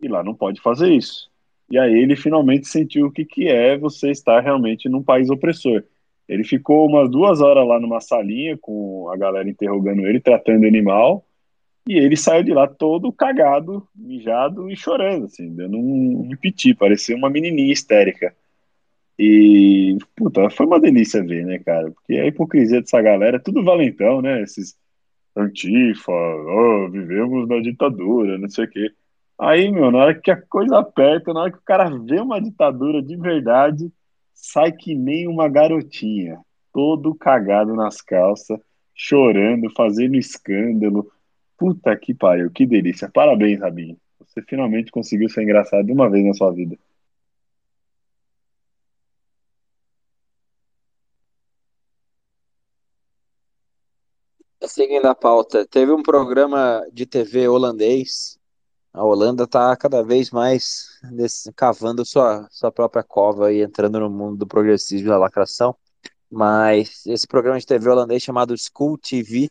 E lá não pode fazer isso. E aí ele finalmente sentiu o que, que é você estar realmente num país opressor. Ele ficou umas duas horas lá numa salinha com a galera interrogando ele, tratando ele mal, e ele saiu de lá todo cagado, mijado e chorando, assim, dando um, um piti, parecia uma menininha histérica. E, puta, foi uma delícia ver, né, cara? Porque a hipocrisia dessa galera é tudo valentão, né? Esses antifa, oh, vivemos na ditadura, não sei o quê. Aí, meu, na hora que a coisa aperta, na hora que o cara vê uma ditadura de verdade, sai que nem uma garotinha, todo cagado nas calças, chorando, fazendo escândalo. Puta que pariu, que delícia. Parabéns, Rabinho. Você finalmente conseguiu ser engraçado de uma vez na sua vida. Seguindo a pauta, teve um programa de TV holandês. A Holanda está cada vez mais cavando sua, sua própria cova e entrando no mundo do progressismo e da lacração. Mas esse programa de TV holandês chamado School TV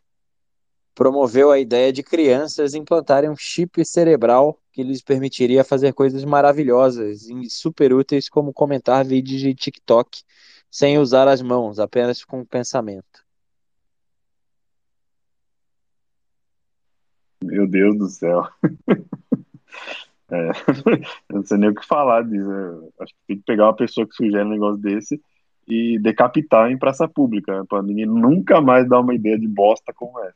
promoveu a ideia de crianças implantarem um chip cerebral que lhes permitiria fazer coisas maravilhosas e super úteis, como comentar vídeos de TikTok sem usar as mãos, apenas com o pensamento. Meu Deus do céu. É, não sei nem o que falar disso. Acho que tem que pegar uma pessoa que sugere um negócio desse e decapitar em praça pública, né, para menino nunca mais dar uma ideia de bosta como essa.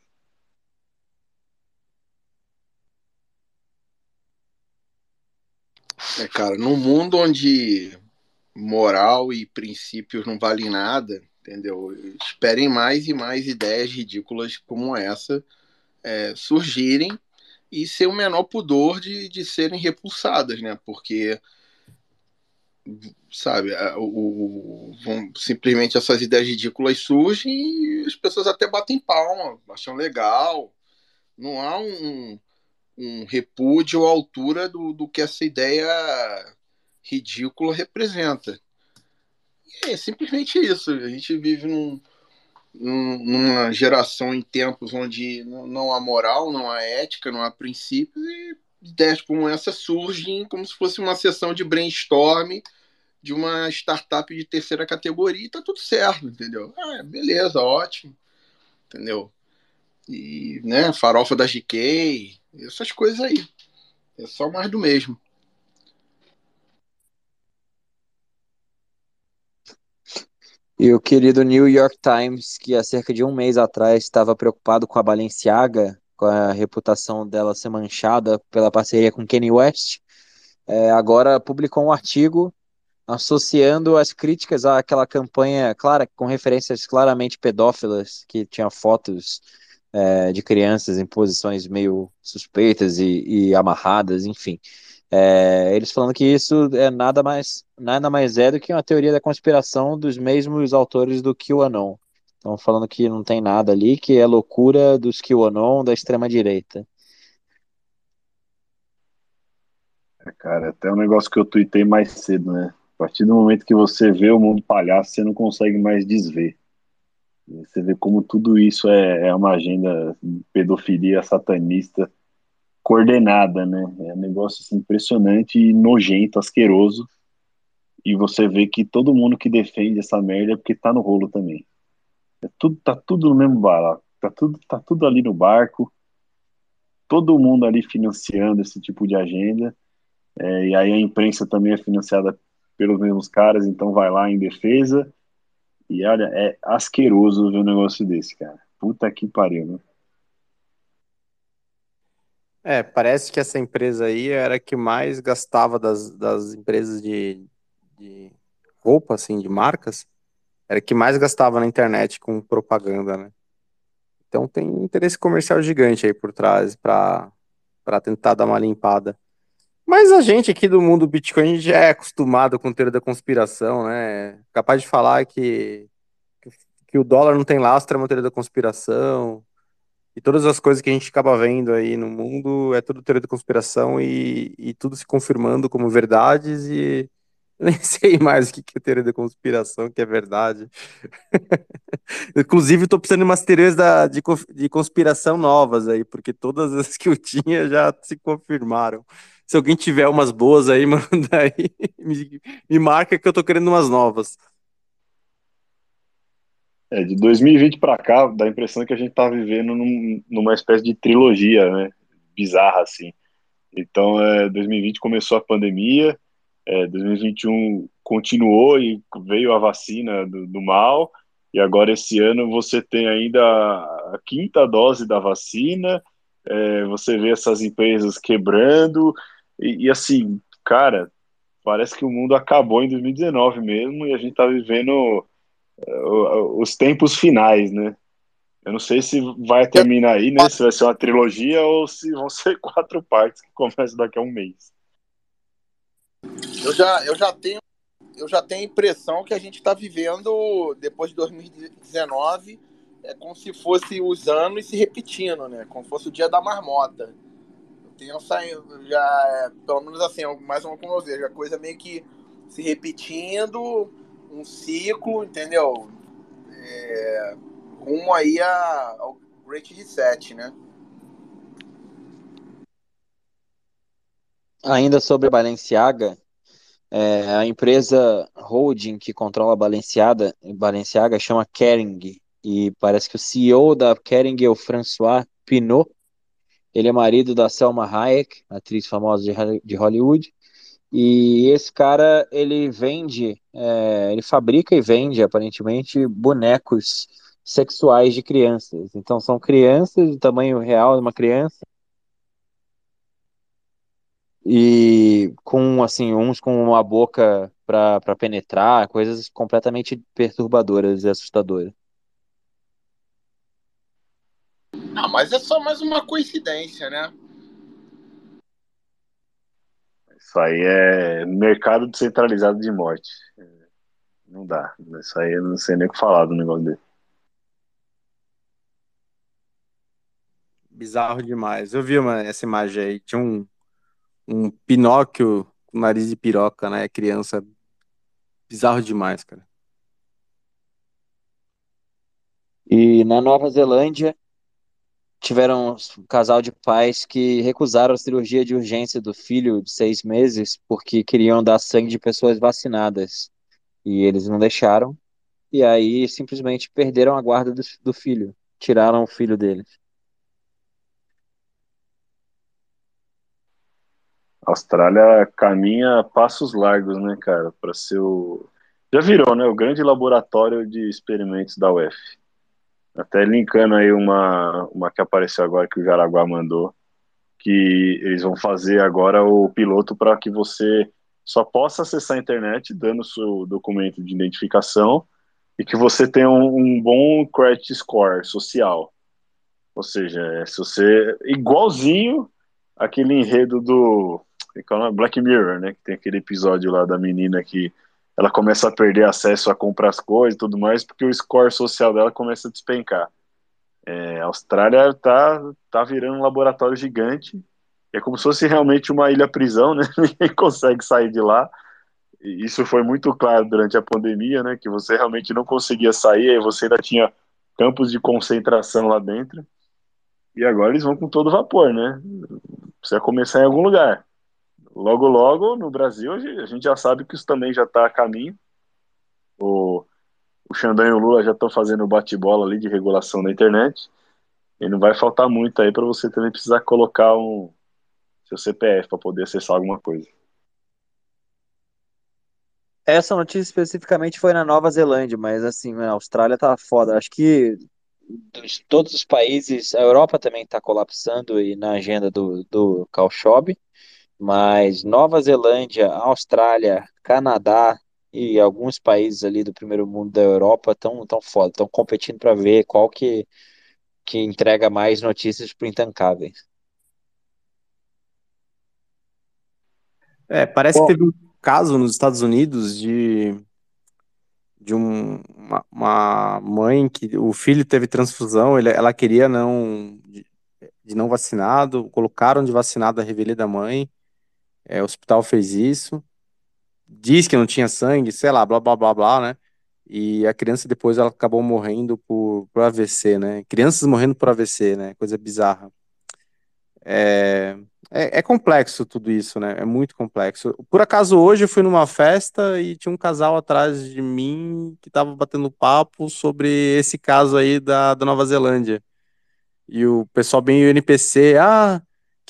É, cara, num mundo onde moral e princípios não valem nada, entendeu? Esperem mais e mais ideias ridículas como essa é, surgirem e ser o menor pudor de, de serem repulsadas, né? Porque, sabe, o, o, simplesmente essas ideias ridículas surgem e as pessoas até batem palma, acham legal. Não há um, um repúdio à altura do, do que essa ideia ridícula representa. E é simplesmente isso. A gente vive num, numa geração em tempos onde não há moral, não há ética, não há princípios, e ideias como essa surgem como se fosse uma sessão de brainstorm de uma startup de terceira categoria e tá tudo certo, entendeu? Ah, beleza, ótimo, entendeu? E, né, farofa da GK, essas coisas aí. É só mais do mesmo. E o querido New York Times, que há cerca de um mês atrás estava preocupado com a Balenciaga, com a reputação dela ser manchada pela parceria com Kanye West, é, agora publicou um artigo associando as críticas àquela campanha, clara, com referências claramente pedófilas, que tinha fotos é, de crianças em posições meio suspeitas e, e amarradas, enfim. É, eles falando que isso é nada mais, nada mais é do que uma teoria da conspiração dos mesmos autores do QAnon. Estão falando que não tem nada ali, que é loucura dos QAnon da extrema-direita. É, cara, até um negócio que eu tuitei mais cedo, né? A partir do momento que você vê o mundo palhaço, você não consegue mais desver. Você vê como tudo isso é, é uma agenda pedofilia satanista coordenada, né? É um negócio assim, impressionante e nojento, asqueroso. E você vê que todo mundo que defende essa merda é porque tá no rolo também. É tudo, tá tudo no mesmo barato. Tá tudo, tá tudo ali no barco. Todo mundo ali financiando esse tipo de agenda. É, e aí a imprensa também é financiada pelos mesmos caras, então vai lá em defesa. E olha, é asqueroso ver um negócio desse, cara. Puta que pariu, né? É, parece que essa empresa aí era a que mais gastava das, das empresas de, de roupa, assim, de marcas, era a que mais gastava na internet com propaganda, né? Então tem interesse comercial gigante aí por trás para tentar dar uma limpada. Mas a gente aqui do mundo Bitcoin já é acostumado com teoria da conspiração, né? Capaz de falar que, que o dólar não tem lastro é uma teoria da conspiração. E todas as coisas que a gente acaba vendo aí no mundo é tudo teoria da conspiração e, e tudo se confirmando como verdades e nem sei mais o que é teoria da conspiração, que é verdade. Inclusive, estou precisando de umas teorias da, de, de conspiração novas aí, porque todas as que eu tinha já se confirmaram. Se alguém tiver umas boas aí, manda aí, me, me marca que eu tô querendo umas novas. É, de 2020 para cá, dá a impressão que a gente tá vivendo num, numa espécie de trilogia, né? Bizarra, assim. Então, é, 2020 começou a pandemia, é, 2021 continuou e veio a vacina do, do, mal, e agora esse ano você tem ainda a, quinta dose da vacina, é, você vê essas empresas quebrando, e, e, assim, cara, parece que o mundo acabou em 2019 mesmo, e a gente tá vivendo os tempos finais, né? Eu não sei se vai terminar aí, né? Se vai ser uma trilogia ou se vão ser quatro partes que começam daqui a um mês. Eu já, eu já tenho eu já tenho a impressão que a gente está vivendo depois de 2019 é como se fosse os anos se repetindo, né? Como se fosse o dia da marmota. Eu tenho essa já, é, pelo menos assim, mais uma como eu vejo, a coisa meio que se repetindo, um ciclo, entendeu? É, rumo aí a, ao Great Reset, né? Ainda sobre a Balenciaga, é, a empresa holding que controla a Balenciaga, Balenciaga chama Kering, e parece que o CEO da Kering é o François Pinot, ele é marido da Selma Hayek, atriz famosa de Hollywood, e esse cara, ele vende, é, ele fabrica e vende, aparentemente, bonecos sexuais de crianças. Então, são crianças do tamanho real de uma criança. E com, assim, uns com uma boca para penetrar, coisas completamente perturbadoras e assustadoras. Não, mas é só mais uma coincidência, né? Isso aí é mercado descentralizado de morte. Não dá. Isso aí eu não sei nem o que falar do negócio dele. Bizarro demais. Eu vi uma, essa imagem aí. Tinha um, um Pinóquio com nariz de piroca, né? Criança. Bizarro demais, cara. E na Nova Zelândia, tiveram um casal de pais que recusaram a cirurgia de urgência do filho de seis meses porque queriam dar sangue de pessoas vacinadas. E eles não deixaram. E aí simplesmente perderam a guarda do, do filho. Tiraram o filho deles. A Austrália caminha passos largos, né, cara, para ser o. Já virou, né? O grande laboratório de experimentos da UF. Até linkando aí uma, uma que apareceu agora que o Jaraguá mandou, que eles vão fazer agora o piloto para que você só possa acessar a internet dando seu documento de identificação e que você tenha um, um bom credit score social. Ou seja, é, se você igualzinho aquele enredo do é Black Mirror, né, que tem aquele episódio lá da menina que ela começa a perder acesso a comprar as coisas e tudo mais, porque o score social dela começa a despencar. É, a Austrália tá, tá virando um laboratório gigante É como se fosse realmente uma ilha prisão, né? Ninguém consegue sair de lá. Isso foi muito claro durante a pandemia, né? Que você realmente não conseguia sair, aí você ainda tinha campos de concentração lá dentro. E agora eles vão com todo vapor, né? Precisa começar em algum lugar. Logo, logo, no Brasil, a gente já sabe que isso também já está a caminho. O, o Xandão e o Lula já estão fazendo bate-bola ali de regulação na internet. E não vai faltar muito aí para você também precisar colocar um seu CPF para poder acessar alguma coisa. Essa notícia especificamente foi na Nova Zelândia, mas assim, a Austrália tá foda. Acho que dos, todos os países, a Europa também está colapsando e na agenda do, do Calchob, mas Nova Zelândia, Austrália, Canadá e alguns países ali do primeiro mundo da Europa estão tão foda, estão competindo para ver qual que, que entrega mais notícias para intancáveis. É, parece Bom, que teve um caso nos Estados Unidos de de um, uma, uma, mãe que o filho teve transfusão, ele, ela queria não de, de, não vacinado, colocaram de vacinado a revelia da mãe, é, o hospital fez isso, diz que não tinha sangue, sei lá, blá blá blá blá, né? E a criança depois ela acabou morrendo por, por AVC, né? Crianças morrendo por AVC, né? Coisa bizarra. É, é, é, complexo tudo isso, né? É muito complexo. Por acaso hoje eu fui numa festa e tinha um casal atrás de mim que tava batendo papo sobre esse caso aí da, da Nova Zelândia. E o pessoal bem o NPC, ah,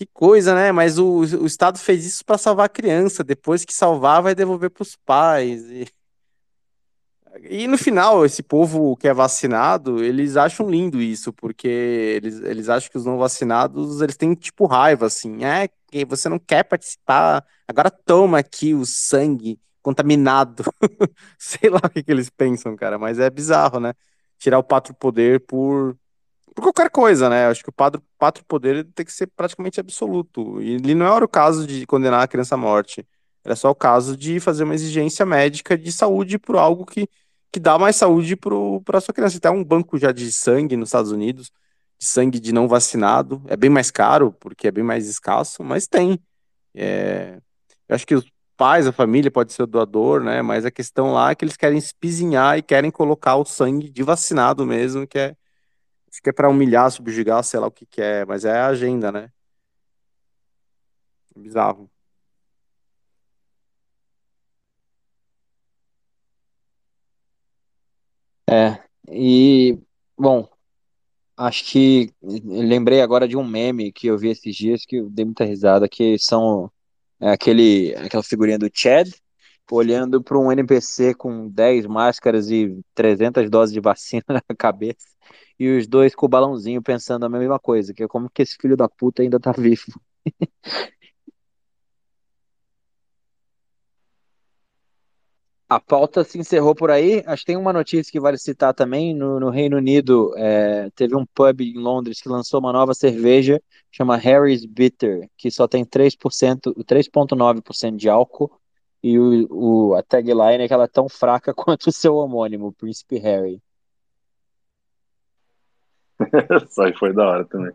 que coisa, né? Mas o, o Estado fez isso para salvar a criança. Depois que salvar, vai devolver para os pais. E... E no final, esse povo que é vacinado, eles acham lindo isso, porque eles, eles acham que os não vacinados, eles têm tipo raiva, assim, é que você não quer participar, agora toma aqui o sangue contaminado. Sei lá o que, que eles pensam, cara, mas é bizarro, né? Tirar o pátrio poder por, por qualquer coisa, né? Acho que o pátrio, pátrio poder tem que ser praticamente absoluto. E ele não era o caso de condenar a criança à morte. Era só o caso de fazer uma exigência médica de saúde por algo que que dá mais saúde para sua criança. Tem um banco já de sangue nos Estados Unidos, de sangue de não vacinado. É bem mais caro, porque é bem mais escasso, mas tem. É... Eu acho que os pais, a família pode ser o doador, né? Mas a questão lá é que eles querem espizinhar e querem colocar o sangue de vacinado mesmo, que é. Acho que é para humilhar, subjugar, sei lá o que, que é, mas é a agenda, né? Bizarro. É, e, bom, acho que lembrei agora de um meme que eu vi esses dias que eu dei muita risada, que são é, aquele, aquela figurinha do Chad olhando para um NPC com 10 máscaras e 300 doses de vacina na cabeça e os dois com o balãozinho pensando a mesma coisa, que é como que esse filho da puta ainda tá vivo. A pauta se encerrou por aí. Acho que tem uma notícia que vale citar também. No, no Reino Unido, é, teve um pub em Londres que lançou uma nova cerveja, chama Harry's Bitter, que só tem 3%, 3,9% de álcool. E o, o, a tagline é que ela é tão fraca quanto o seu homônimo, Príncipe Harry. Isso aí foi da hora também.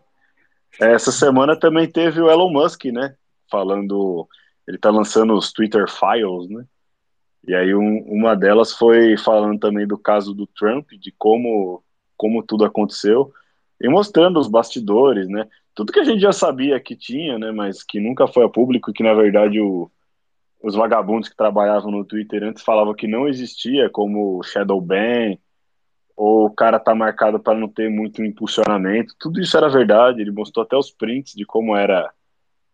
Essa semana também teve o Elon Musk, né? Falando. Ele tá lançando os Twitter Files, né? E aí um, uma delas foi falando também do caso do Trump, de como, como tudo aconteceu, e mostrando os bastidores, né? Tudo que a gente já sabia que tinha, né? Mas que nunca foi a público, que na verdade o, os vagabundos que trabalhavam no Twitter antes falavam que não existia, como Shadow Ban, ou o cara tá marcado para não ter muito impulsionamento. Tudo isso era verdade, ele mostrou até os prints de como era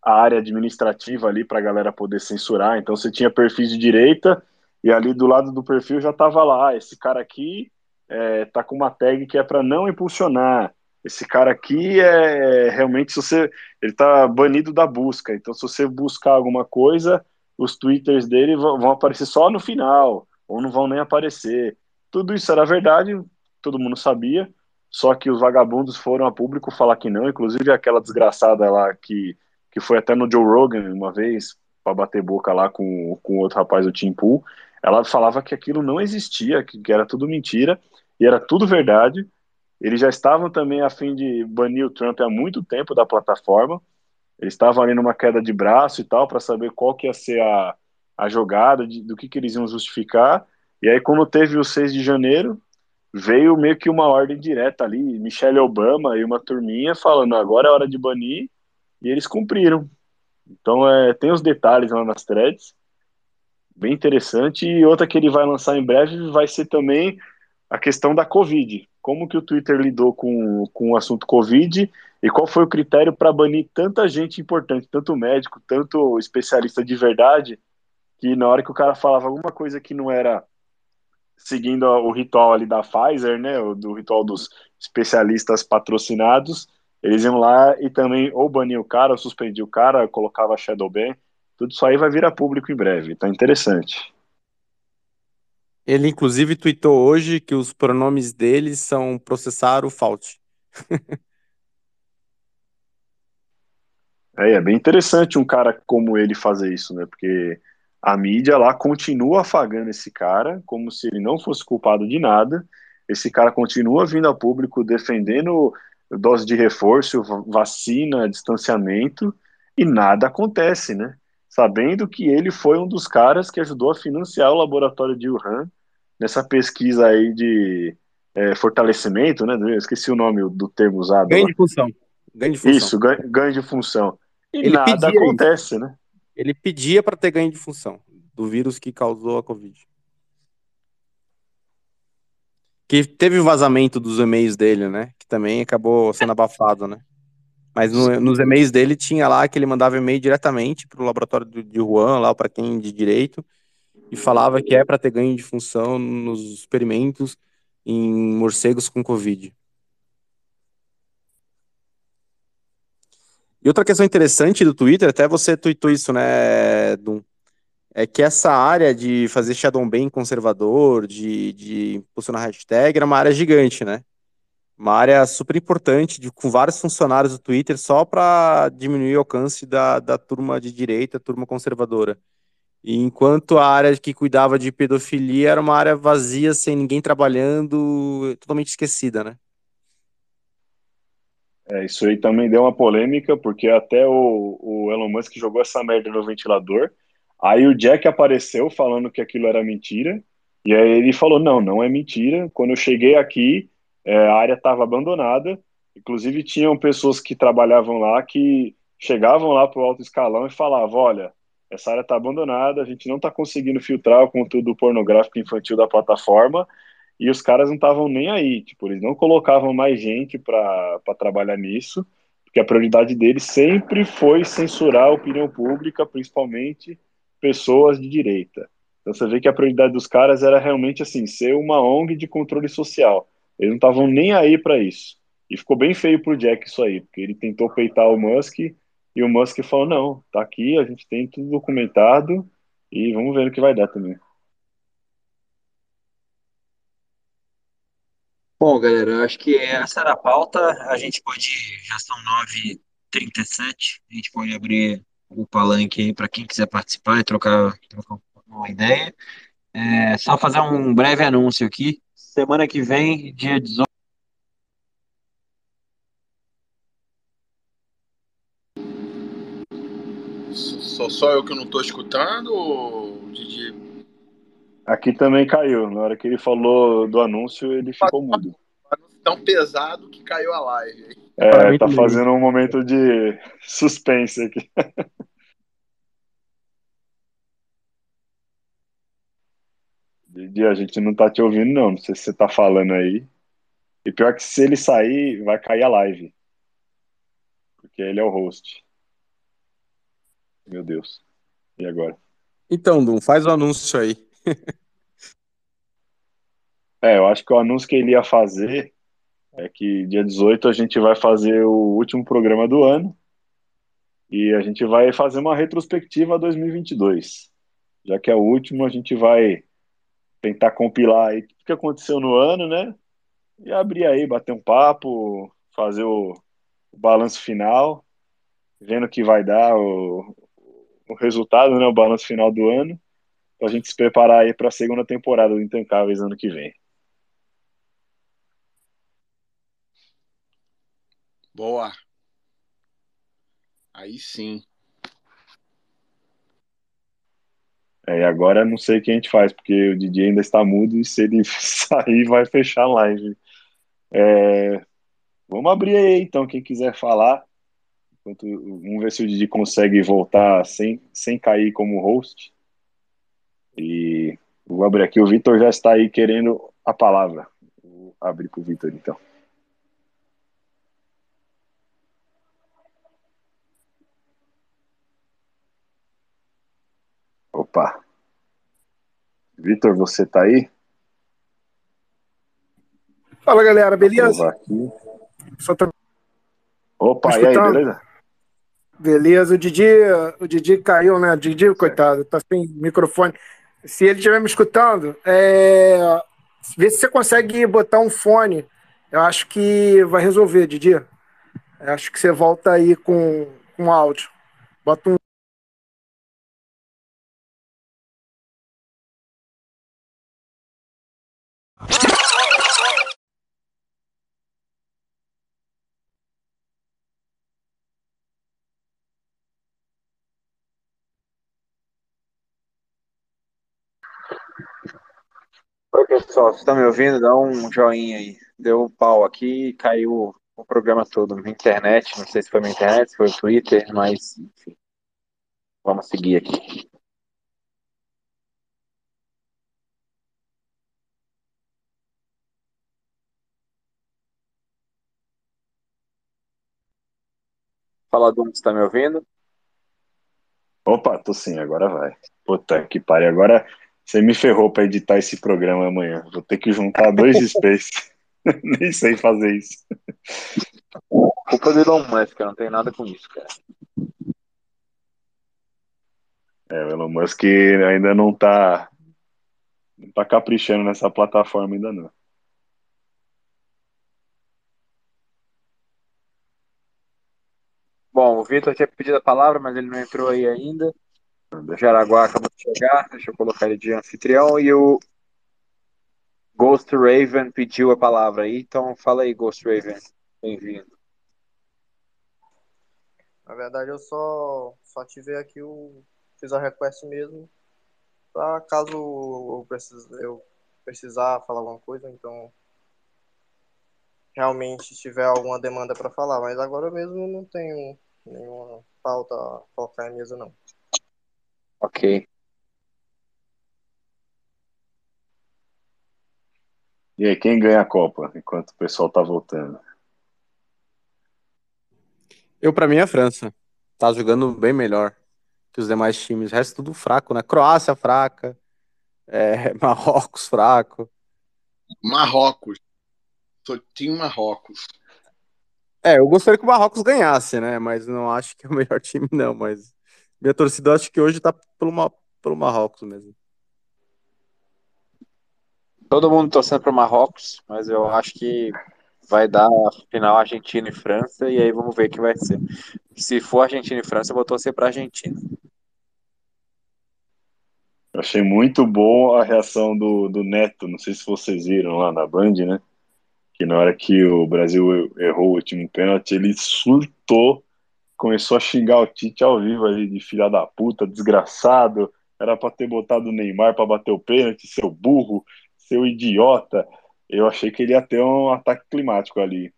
a área administrativa ali para a galera poder censurar. Então você tinha perfis de direita e ali do lado do perfil já estava lá, esse cara aqui é, tá com uma tag que é para não impulsionar. Esse cara aqui é realmente se você ele tá banido da busca. Então se você buscar alguma coisa, os twitters dele vão aparecer só no final ou não vão nem aparecer. Tudo isso era verdade, todo mundo sabia. Só que os vagabundos foram a público falar que não, inclusive aquela desgraçada lá que, que foi até no Joe Rogan uma vez para bater boca lá com, com outro rapaz, o Tim Pool ela falava que aquilo não existia, que, que era tudo mentira e era tudo verdade. Eles já estavam também a fim de banir o Trump há muito tempo da plataforma. Eles estavam ali numa queda de braço e tal, para saber qual que ia ser a, a jogada, de, do que, que eles iam justificar. E aí, quando teve o 6 de janeiro, veio meio que uma ordem direta ali, Michelle Obama e uma turminha falando, agora é hora de banir, e eles cumpriram. Então, é, tem os detalhes lá nas threads, bem interessante. E outra que ele vai lançar em breve vai ser também a questão da Covid. Como que o Twitter lidou com, com o assunto Covid e qual foi o critério para banir tanta gente importante, tanto médico, tanto especialista de verdade, que na hora que o cara falava alguma coisa que não era seguindo o ritual ali da Pfizer, né, do ritual dos especialistas patrocinados, eles iam lá e também ou baniam o cara, ou suspendiam o cara, colocava shadow ban. Tudo isso aí vai virar público em breve, tá interessante. Ele, inclusive, tweetou hoje que os pronomes dele são processar o Fault. é, é bem interessante um cara como ele fazer isso, né? Porque a mídia lá continua afagando esse cara como se ele não fosse culpado de nada. Esse cara continua vindo a público defendendo dose de reforço, vacina, distanciamento e nada acontece, né? sabendo que ele foi um dos caras que ajudou a financiar o laboratório de Wuhan nessa pesquisa aí de é, fortalecimento, né? Eu esqueci o nome do termo usado. Ganho de função. Ganho de função. Isso, ganho, ganho de função. E ele nada acontece, isso. né? Ele pedia para ter ganho de função do vírus que causou a Covid. Que teve o vazamento dos e-mails dele, né? Que também acabou sendo abafado, né? Mas no, nos e-mails dele tinha lá que ele mandava e-mail diretamente para o laboratório de Wuhan, lá para quem de direito, e falava que é para ter ganho de função nos experimentos em morcegos com Covid. E outra questão interessante do Twitter, até você tweetou isso, né, Dum, é que essa área de fazer shadow ban conservador, de, de posicionar hashtag, era uma área gigante, né? uma área super importante, de, com vários funcionários do Twitter, só para diminuir o alcance da, da turma de direita, turma conservadora. E enquanto a área que cuidava de pedofilia era uma área vazia, sem ninguém trabalhando, totalmente esquecida, né? É, isso aí também deu uma polêmica, porque até o, o Elon Musk jogou essa merda no ventilador. Aí o Jack apareceu falando que aquilo era mentira. E aí ele falou: não, não é mentira. Quando eu cheguei aqui, é, a área estava abandonada, inclusive tinham pessoas que trabalhavam lá que chegavam lá para o alto escalão e falavam: olha, essa área está abandonada, a gente não está conseguindo filtrar o conteúdo pornográfico infantil da plataforma e os caras não estavam nem aí, tipo, eles não colocavam mais gente para trabalhar nisso, porque a prioridade deles sempre foi censurar a opinião pública, principalmente pessoas de direita. Então você vê que a prioridade dos caras era realmente assim, ser uma ONG de controle social. Eles não estavam nem aí para isso. E ficou bem feio pro Jack isso aí, porque ele tentou peitar o Musk e o Musk falou: não, tá aqui, a gente tem tudo documentado e vamos ver o que vai dar também. Bom, galera, acho que essa era a pauta. A gente pode, já são 9h37, a gente pode abrir o palanque aí para quem quiser participar e trocar, trocar uma ideia. É, só fazer um breve anúncio aqui. Semana que vem, dia 18. Sou só eu que não estou escutando, Didi? Aqui também caiu. Na hora que ele falou do anúncio, ele ficou mudo. Tão pesado que caiu a live. É, tá fazendo um momento de suspense aqui. Didi, a gente não tá te ouvindo, não. Não sei se você tá falando aí. E pior que se ele sair, vai cair a live. Porque ele é o host. Meu Deus. E agora? Então, Dum, faz o anúncio aí. É, eu acho que o anúncio que ele ia fazer é que dia 18 a gente vai fazer o último programa do ano. E a gente vai fazer uma retrospectiva 2022. Já que é o último, a gente vai tentar compilar aí o que aconteceu no ano, né? E abrir aí, bater um papo, fazer o, o balanço final, vendo o que vai dar o, o resultado, né? O balanço final do ano, para a gente se preparar aí para a segunda temporada do Intancáveis ano que vem. Boa. Aí sim. É, e agora não sei o que a gente faz, porque o DJ ainda está mudo e se ele sair vai fechar a live. É, vamos abrir aí então, quem quiser falar. Enquanto, vamos ver se o Didi consegue voltar sem, sem cair como host. E vou abrir aqui, o Vitor já está aí querendo a palavra. Vou abrir para o Vitor então. Opa. Vitor, você tá aí? Fala galera, beleza? Só tô... Opa, e aí, beleza? Beleza, o Didi, o Didi caiu, né? O Didi, coitado, tá sem microfone. Se ele estiver me escutando, é... vê se você consegue botar um fone. Eu acho que vai resolver, Didi. Eu acho que você volta aí com, com áudio. Bota um Oi, pessoal, você está me ouvindo? Dá um joinha aí. Deu um pau aqui e caiu o programa todo. Minha internet, não sei se foi minha internet, se foi o Twitter, mas enfim. Vamos seguir aqui. Fala, Dum, está me ouvindo? Opa, tô sim, agora vai. Puta que pariu, agora você me ferrou para editar esse programa amanhã. Vou ter que juntar dois space. Nem sei fazer isso. Culpa do Elon Musk, não tem nada com isso, cara. É, o Elon Musk ainda não tá, não tá caprichando nessa plataforma ainda não. Bom, o Vitor tinha pedido a palavra, mas ele não entrou aí ainda. Jaraguá acabou de chegar, deixa eu colocar ele de anfitrião. E o Ghost Raven pediu a palavra aí, então fala aí, Ghost Raven. Bem-vindo. Na verdade, eu só, só ativei aqui o. Fiz a request mesmo. Pra caso eu, precis, eu precisar falar alguma coisa, então. Realmente tiver alguma demanda para falar, mas agora mesmo não tenho nenhuma pauta a colocar em mesa, não. Ok. E aí, quem ganha a Copa enquanto o pessoal tá voltando? Eu, para mim, é a França. Tá jogando bem melhor que os demais times. O resto tudo fraco, né? Croácia fraca, é, Marrocos fraco. Marrocos. Só tinha Marrocos. É, eu gostaria que o Marrocos ganhasse, né? Mas não acho que é o melhor time, não. Mas minha torcida acho que hoje tá pelo, pelo Marrocos mesmo. Todo mundo torcendo para o Marrocos, mas eu acho que vai dar a final Argentina e França, e aí vamos ver o que vai ser. Se for Argentina e França, eu vou torcer para Argentina. Eu achei muito bom a reação do, do Neto, não sei se vocês viram lá na Band, né? Que na hora que o Brasil errou o último pênalti, ele surtou começou a xingar o Tite ao vivo ali de filha da puta, desgraçado. Era para ter botado o Neymar para bater o pênalti, seu burro, seu idiota. Eu achei que ele ia ter um ataque climático ali,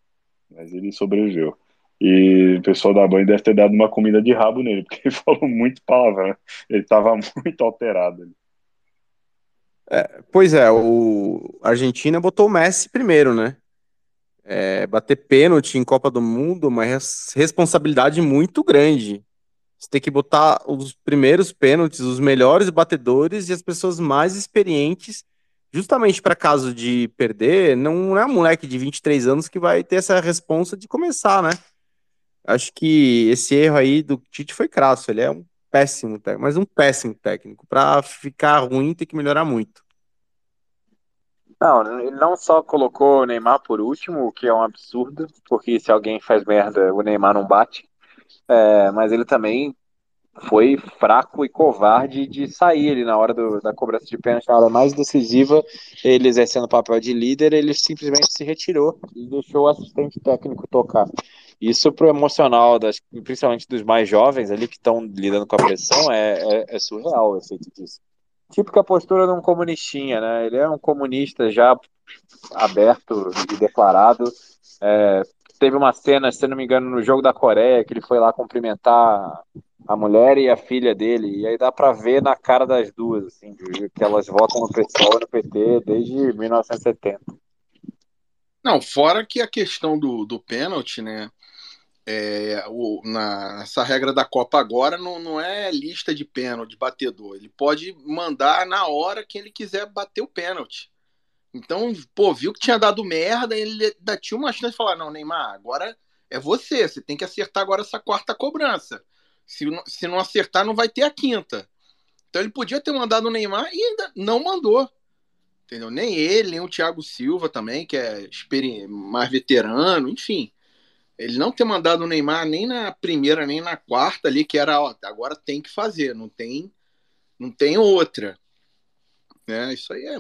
mas ele sobreviveu. E o pessoal da Band deve ter dado uma comida de rabo nele, porque ele falou muito palavrão. Ele estava muito alterado. É, pois é, o a Argentina botou o Messi primeiro, né? É, bater pênalti em Copa do Mundo, uma res responsabilidade muito grande. Você tem que botar os primeiros pênaltis, os melhores batedores e as pessoas mais experientes, justamente para caso de perder, não é um moleque de 23 anos que vai ter essa responsa de começar, né? Acho que esse erro aí do Tite foi crasso, ele é um péssimo técnico, mas um péssimo técnico. Para ficar ruim tem que melhorar muito. Não, ele não só colocou o Neymar por último, o que é um absurdo, porque se alguém faz merda, o Neymar não bate. É, mas ele também foi fraco e covarde de sair ele na hora do, da cobrança de pênalti, na hora mais decisiva, ele exercendo o papel de líder, ele simplesmente se retirou e deixou o assistente técnico tocar. Isso pro emocional, das, principalmente dos mais jovens ali que estão lidando com a pressão, é, é, é surreal o efeito disso. Típica postura de um comunistinha, né? Ele é um comunista já aberto e declarado. É, teve uma cena, se não me engano, no jogo da Coreia, que ele foi lá cumprimentar a mulher e a filha dele, e aí dá para ver na cara das duas, assim, que elas votam no PSOL e no PT desde 1970. Não, fora que a questão do, do pênalti, né? É, o, na, essa regra da Copa agora não, não é lista de pênalti, batedor. Ele pode mandar na hora que ele quiser bater o pênalti. Então, pô, viu que tinha dado merda, ele ainda tinha uma chance de falar: não, Neymar, agora é você, você tem que acertar agora essa quarta cobrança. Se, se não acertar, não vai ter a quinta. Então ele podia ter mandado o Neymar e ainda não mandou. Entendeu? Nem ele, nem o Thiago Silva também, que é mais veterano, enfim. Ele não ter mandado o Neymar nem na primeira, nem na quarta ali, que era, ó, agora tem que fazer, não tem, não tem outra. É, isso aí é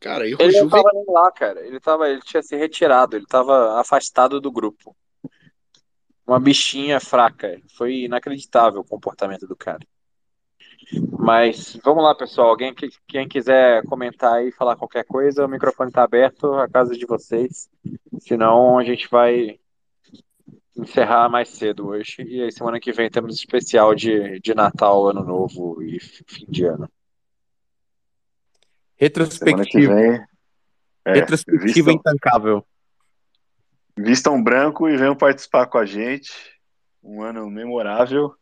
Cara, erro ele juvenil. não tava nem lá, cara. Ele, tava, ele tinha se retirado, ele tava afastado do grupo. Uma bichinha fraca. Foi inacreditável o comportamento do cara. Mas vamos lá, pessoal. Alguém que quem quiser comentar aí, falar qualquer coisa, o microfone está aberto, a casa de vocês. Senão a gente vai encerrar mais cedo hoje. E aí semana que vem temos especial de, de Natal, Ano Novo e fim de ano. Retrospectiva. Vem, é, Retrospectiva vistam, intancável. vistam branco e venham participar com a gente. Um ano memorável.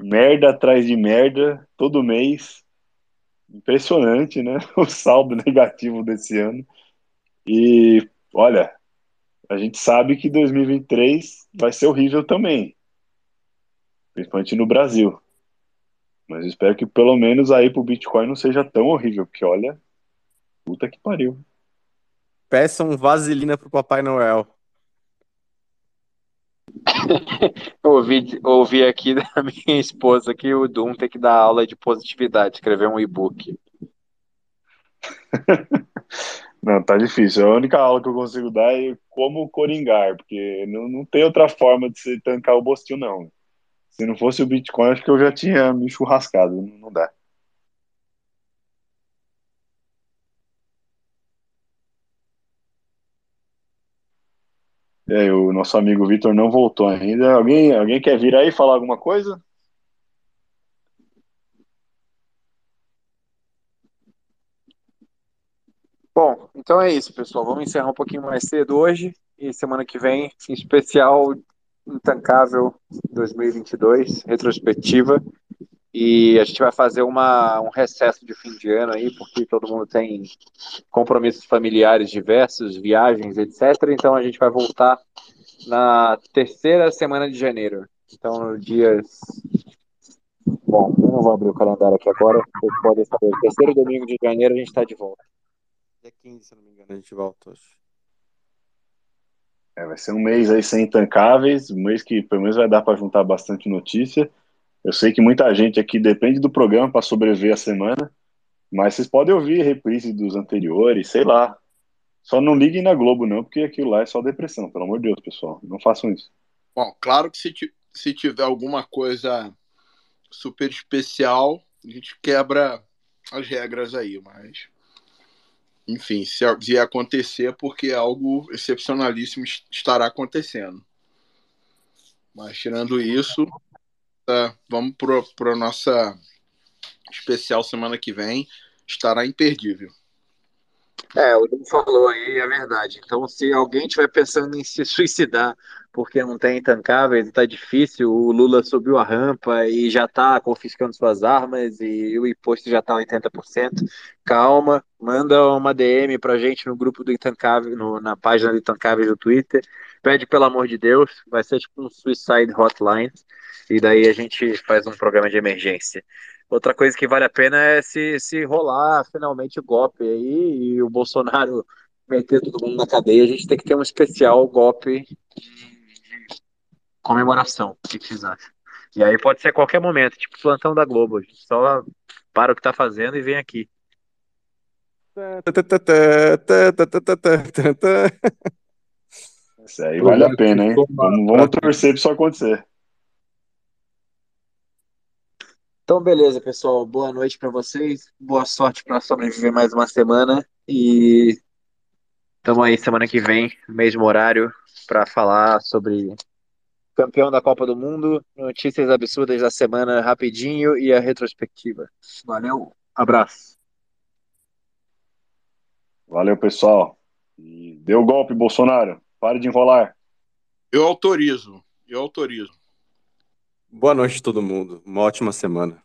Merda atrás de merda, todo mês. Impressionante, né? O saldo negativo desse ano. E olha, a gente sabe que 2023 vai ser horrível também. Principalmente no Brasil. Mas espero que pelo menos aí pro Bitcoin não seja tão horrível, porque olha, puta que pariu. Peçam vaselina pro Papai Noel. ouvi, ouvi aqui da minha esposa que o Doom tem que dar aula de positividade, escrever um e-book. Não, tá difícil. A única aula que eu consigo dar é como coringar, porque não, não tem outra forma de se tancar o bostil, não. Se não fosse o Bitcoin, acho que eu já tinha me churrascado. Não, dá. Aí, o nosso amigo Vitor não voltou ainda. Alguém, alguém quer vir aí falar alguma coisa? Bom, então é isso, pessoal. Vamos encerrar um pouquinho mais cedo hoje e semana que vem, em especial Intancável 2022, retrospectiva. E a gente vai fazer uma, um recesso de fim de ano aí, porque todo mundo tem compromissos familiares diversos, viagens, etc. Então a gente vai voltar na terceira semana de janeiro. Então, no dias. Bom, eu não vou abrir o calendário aqui agora, vocês podem saber. Terceiro domingo de janeiro a gente está de volta. Dia 15, se não me engano, a gente volta hoje. É, vai ser um mês aí sem intancáveis, um mês que pelo menos vai dar para juntar bastante notícia. Eu sei que muita gente aqui depende do programa para sobreviver a semana, mas vocês podem ouvir reprise dos anteriores, sei lá. Só não liguem na Globo, não, porque aquilo lá é só depressão, pelo amor de Deus, pessoal. Não façam isso. Bom, claro que se, se tiver alguma coisa super especial, a gente quebra as regras aí, mas. Enfim, se acontecer, é porque algo excepcionalíssimo estará acontecendo. Mas tirando isso, tá, vamos para a nossa especial semana que vem. Estará imperdível. É, o Dom falou aí, é verdade. Então, se alguém estiver pensando em se suicidar porque não tem intancáveis, está difícil, o Lula subiu a rampa e já está confiscando suas armas e o imposto já está 80%. Calma, manda uma DM pra gente no grupo do Intancável, no, na página do Intancáveis do Twitter. Pede pelo amor de Deus, vai ser tipo um suicide hotline. E daí a gente faz um programa de emergência. Outra coisa que vale a pena é se, se rolar finalmente o golpe aí e o Bolsonaro meter todo mundo na cadeia, a gente tem que ter um especial golpe de, comemoração. O que vocês acham? E aí pode ser a qualquer momento, tipo plantão da Globo. A gente só para o que tá fazendo e vem aqui. Isso aí vale a pena, hein? Vamos, vamos torcer pra isso acontecer. Então, beleza, pessoal. Boa noite para vocês. Boa sorte para sobreviver mais uma semana. E estamos aí semana que vem, mesmo horário, para falar sobre campeão da Copa do Mundo, notícias absurdas da semana rapidinho e a retrospectiva. Valeu, abraço. Valeu, pessoal. E deu golpe, Bolsonaro. Pare de enrolar. Eu autorizo. Eu autorizo. Boa noite, todo mundo. Uma ótima semana.